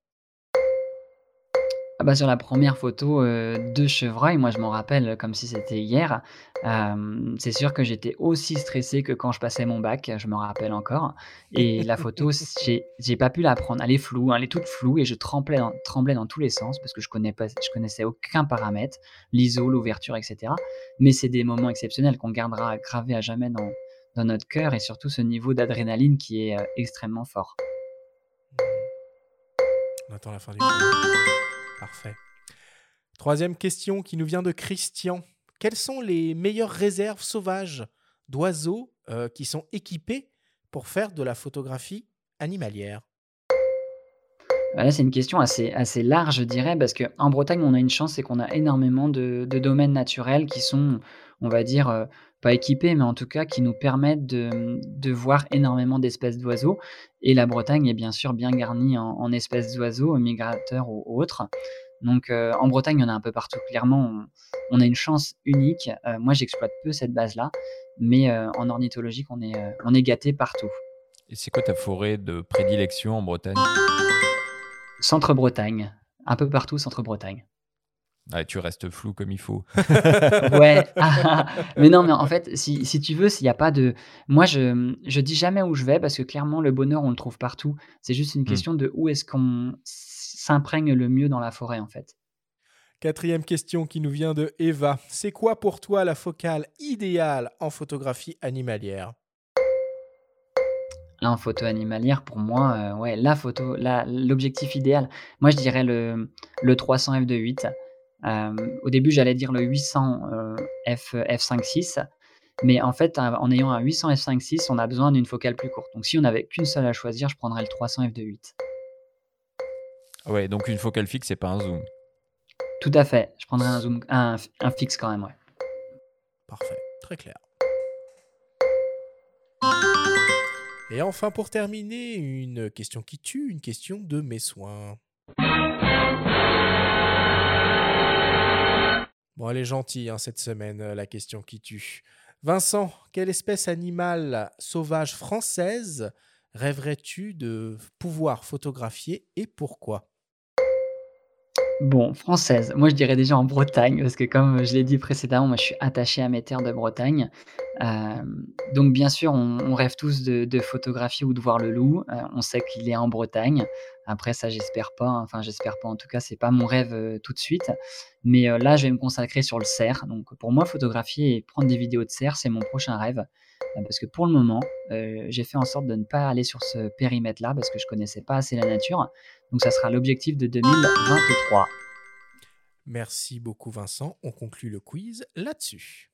Ah bah, sur la première photo, heu, de chevreuil, moi je m'en rappelle comme si c'était hier. Hem, c'est sûr que j'étais aussi stressé que quand je passais mon bac, je me rappelle encore et la photo, j'ai pas pu la prendre. Elle est floue, hein, elle est toute floue et je tremblais dans tremblais dans tous les sens parce que je connais pas je connaissais aucun paramètre, l'ISO, l'ouverture et cetera. Mais c'est des moments exceptionnels qu'on gardera gravés à jamais dans dans notre cœur et surtout ce niveau d'adrénaline qui est, heu, extrêmement fort. On attend la fin du Parfait. Troisième question qui nous vient de Christian. Quelles sont les meilleures réserves sauvages d'oiseaux euh, qui sont équipées pour faire de la photographie animalière? Là, c'est une question assez, large, je dirais, parce qu'en Bretagne, on a une chance, c'est qu'on a énormément de, de domaines naturels qui sont, on va dire, euh, pas équipés, mais en tout cas qui nous permettent de, de voir énormément d'espèces d'oiseaux. Et la Bretagne est bien sûr bien garnie en, espèces d'oiseaux, migrateurs ou autres. Donc euh, en Bretagne, il y en a un peu partout. Clairement, on, a une chance unique. Euh, moi, j'exploite peu cette base-là, mais en ornithologie, on est, on est gâté partout. Et c'est quoi ta forêt de prédilection en Bretagne? Centre-Bretagne, un peu partout Centre-Bretagne. Ah, tu restes flou comme il faut. ouais. mais non, mais en fait, si, si tu veux, s'il n'y a pas de. Moi, je, je dis jamais où je vais parce que clairement, le bonheur, on le trouve partout. C'est juste une hmm. question de où est-ce qu'on s'imprègne le mieux dans la forêt, en fait. Quatrième question qui nous vient de Eva. C'est quoi pour toi la focale idéale en photographie animalière? Là, en photo animalière, pour moi, euh, ouais, la photo, l'objectif idéal, moi je dirais le, le 300 f2.8. Euh, au début, j'allais dire le 800 euh, f, f5.6, mais en fait, en ayant un 800 f5.6, on a besoin d'une focale plus courte. Donc si on n'avait qu'une seule à choisir, je prendrais le 300 f2.8. Ouais, donc une focale fixe, c'est pas un zoom. Tout à fait. Je prendrais un zoom, un, un fixe quand même, ouais. Parfait, très clair. Et enfin, pour terminer, une question qui tue, une question de mes soins. Bon, elle est gentille hein, cette semaine, euh, la question qui tue. Vincent, quelle espèce animale sauvage française rêverais-tu de pouvoir photographier et pourquoi? Bon, française. Moi, je dirais déjà en Bretagne, parce que comme je l'ai dit précédemment, moi, je suis attaché à mes terres de Bretagne. Euh, donc, bien sûr, on, rêve tous de, photographier ou de voir le loup. Euh, on sait qu'il est en Bretagne. Après, ça, j'espère pas. Enfin, j'espère pas. En tout cas, c'est pas mon rêve euh, tout de suite. Mais là, je vais me consacrer sur le cerf. Donc, pour moi, photographier et prendre des vidéos de cerf, c'est mon prochain rêve. Parce que pour le moment, j'ai fait en sorte de ne pas aller sur ce périmètre-là parce que je connaissais pas assez la nature. Donc ça sera l'objectif de 2023. Merci beaucoup Vincent. On conclut le quiz là-dessus.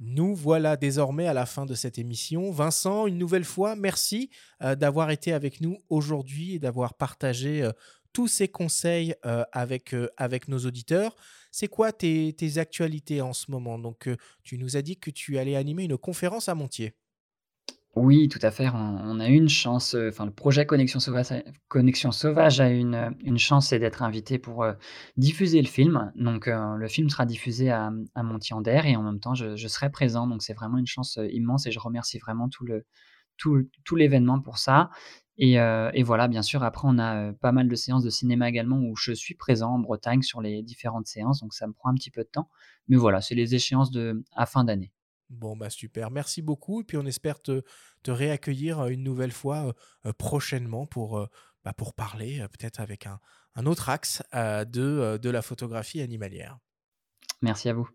Nous voilà désormais à la fin de cette émission. Vincent, une nouvelle fois, merci euh, d'avoir été avec nous aujourd'hui et d'avoir partagé euh, tous ces conseils euh, avec, avec nos auditeurs. C'est quoi tes, actualités en ce moment? Donc, tu nous as dit que tu allais animer une conférence à Montier. Oui, tout à fait. On, a une chance. Enfin, le projet Connexion Sauvage, Connexion Sauvage a une, une chance, c'est d'être invité pour diffuser le film. Donc, le film sera diffusé à, à Montier-en-Der et en même temps, je, serai présent. Donc, c'est vraiment une chance immense et je remercie vraiment tout le tout, tout l'événement pour ça. Euh, et, voilà, bien sûr, après, on a pas mal de séances de cinéma également où je suis présent en Bretagne sur les différentes séances, donc ça me prend un petit peu de temps. Mais voilà, c'est les échéances de, à fin d'année. Bon, bah super, merci beaucoup. Et puis on espère te, te réaccueillir une nouvelle fois prochainement pour, bah, pour parler peut-être avec un, un, autre axe de, de la photographie animalière. Merci à vous.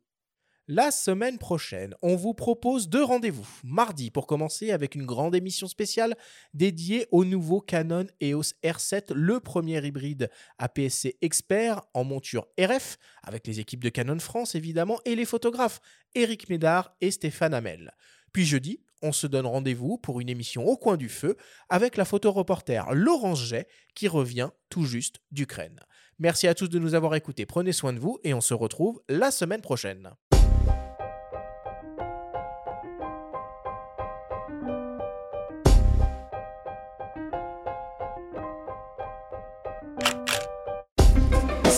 La semaine prochaine, on vous propose deux rendez-vous. Mardi, pour commencer, avec une grande émission spéciale dédiée au nouveau Canon EOS R7, le premier hybride APS-C expert en monture RF, avec les équipes de Canon France évidemment, et les photographes Eric Médard et Stéphane Hamel. Puis jeudi, on se donne rendez-vous pour une émission au coin du feu avec la photoreporter Laurence Jay qui revient tout juste d'Ukraine. Merci à tous de nous avoir écoutés, prenez soin de vous et on se retrouve la semaine prochaine.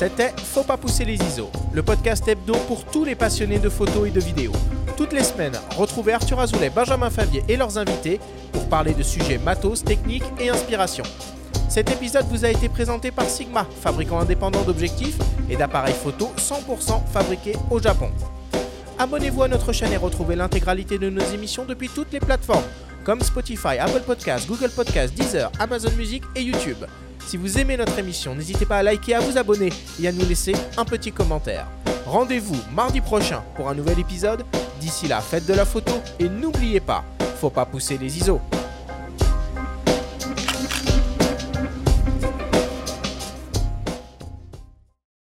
C'était Faut pas pousser les ISO, le podcast hebdo pour tous les passionnés de photos et de vidéos. Toutes les semaines, retrouvez Arthur Azoulay, Benjamin Favier et leurs invités pour parler de sujets matos, techniques et inspiration. Cet épisode vous a été présenté par Sigma, fabricant indépendant d'objectifs et d'appareils photo 100% fabriqués au Japon. Abonnez-vous à notre chaîne et retrouvez l'intégralité de nos émissions depuis toutes les plateformes comme Spotify, Apple Podcasts, Google Podcasts, Deezer, Amazon Music et YouTube. Si vous aimez notre émission, n'hésitez pas à liker, à vous abonner et à nous laisser un petit commentaire. Rendez-vous mardi prochain pour un nouvel épisode. D'ici là, faites de la photo et n'oubliez pas, faut pas pousser les ISO.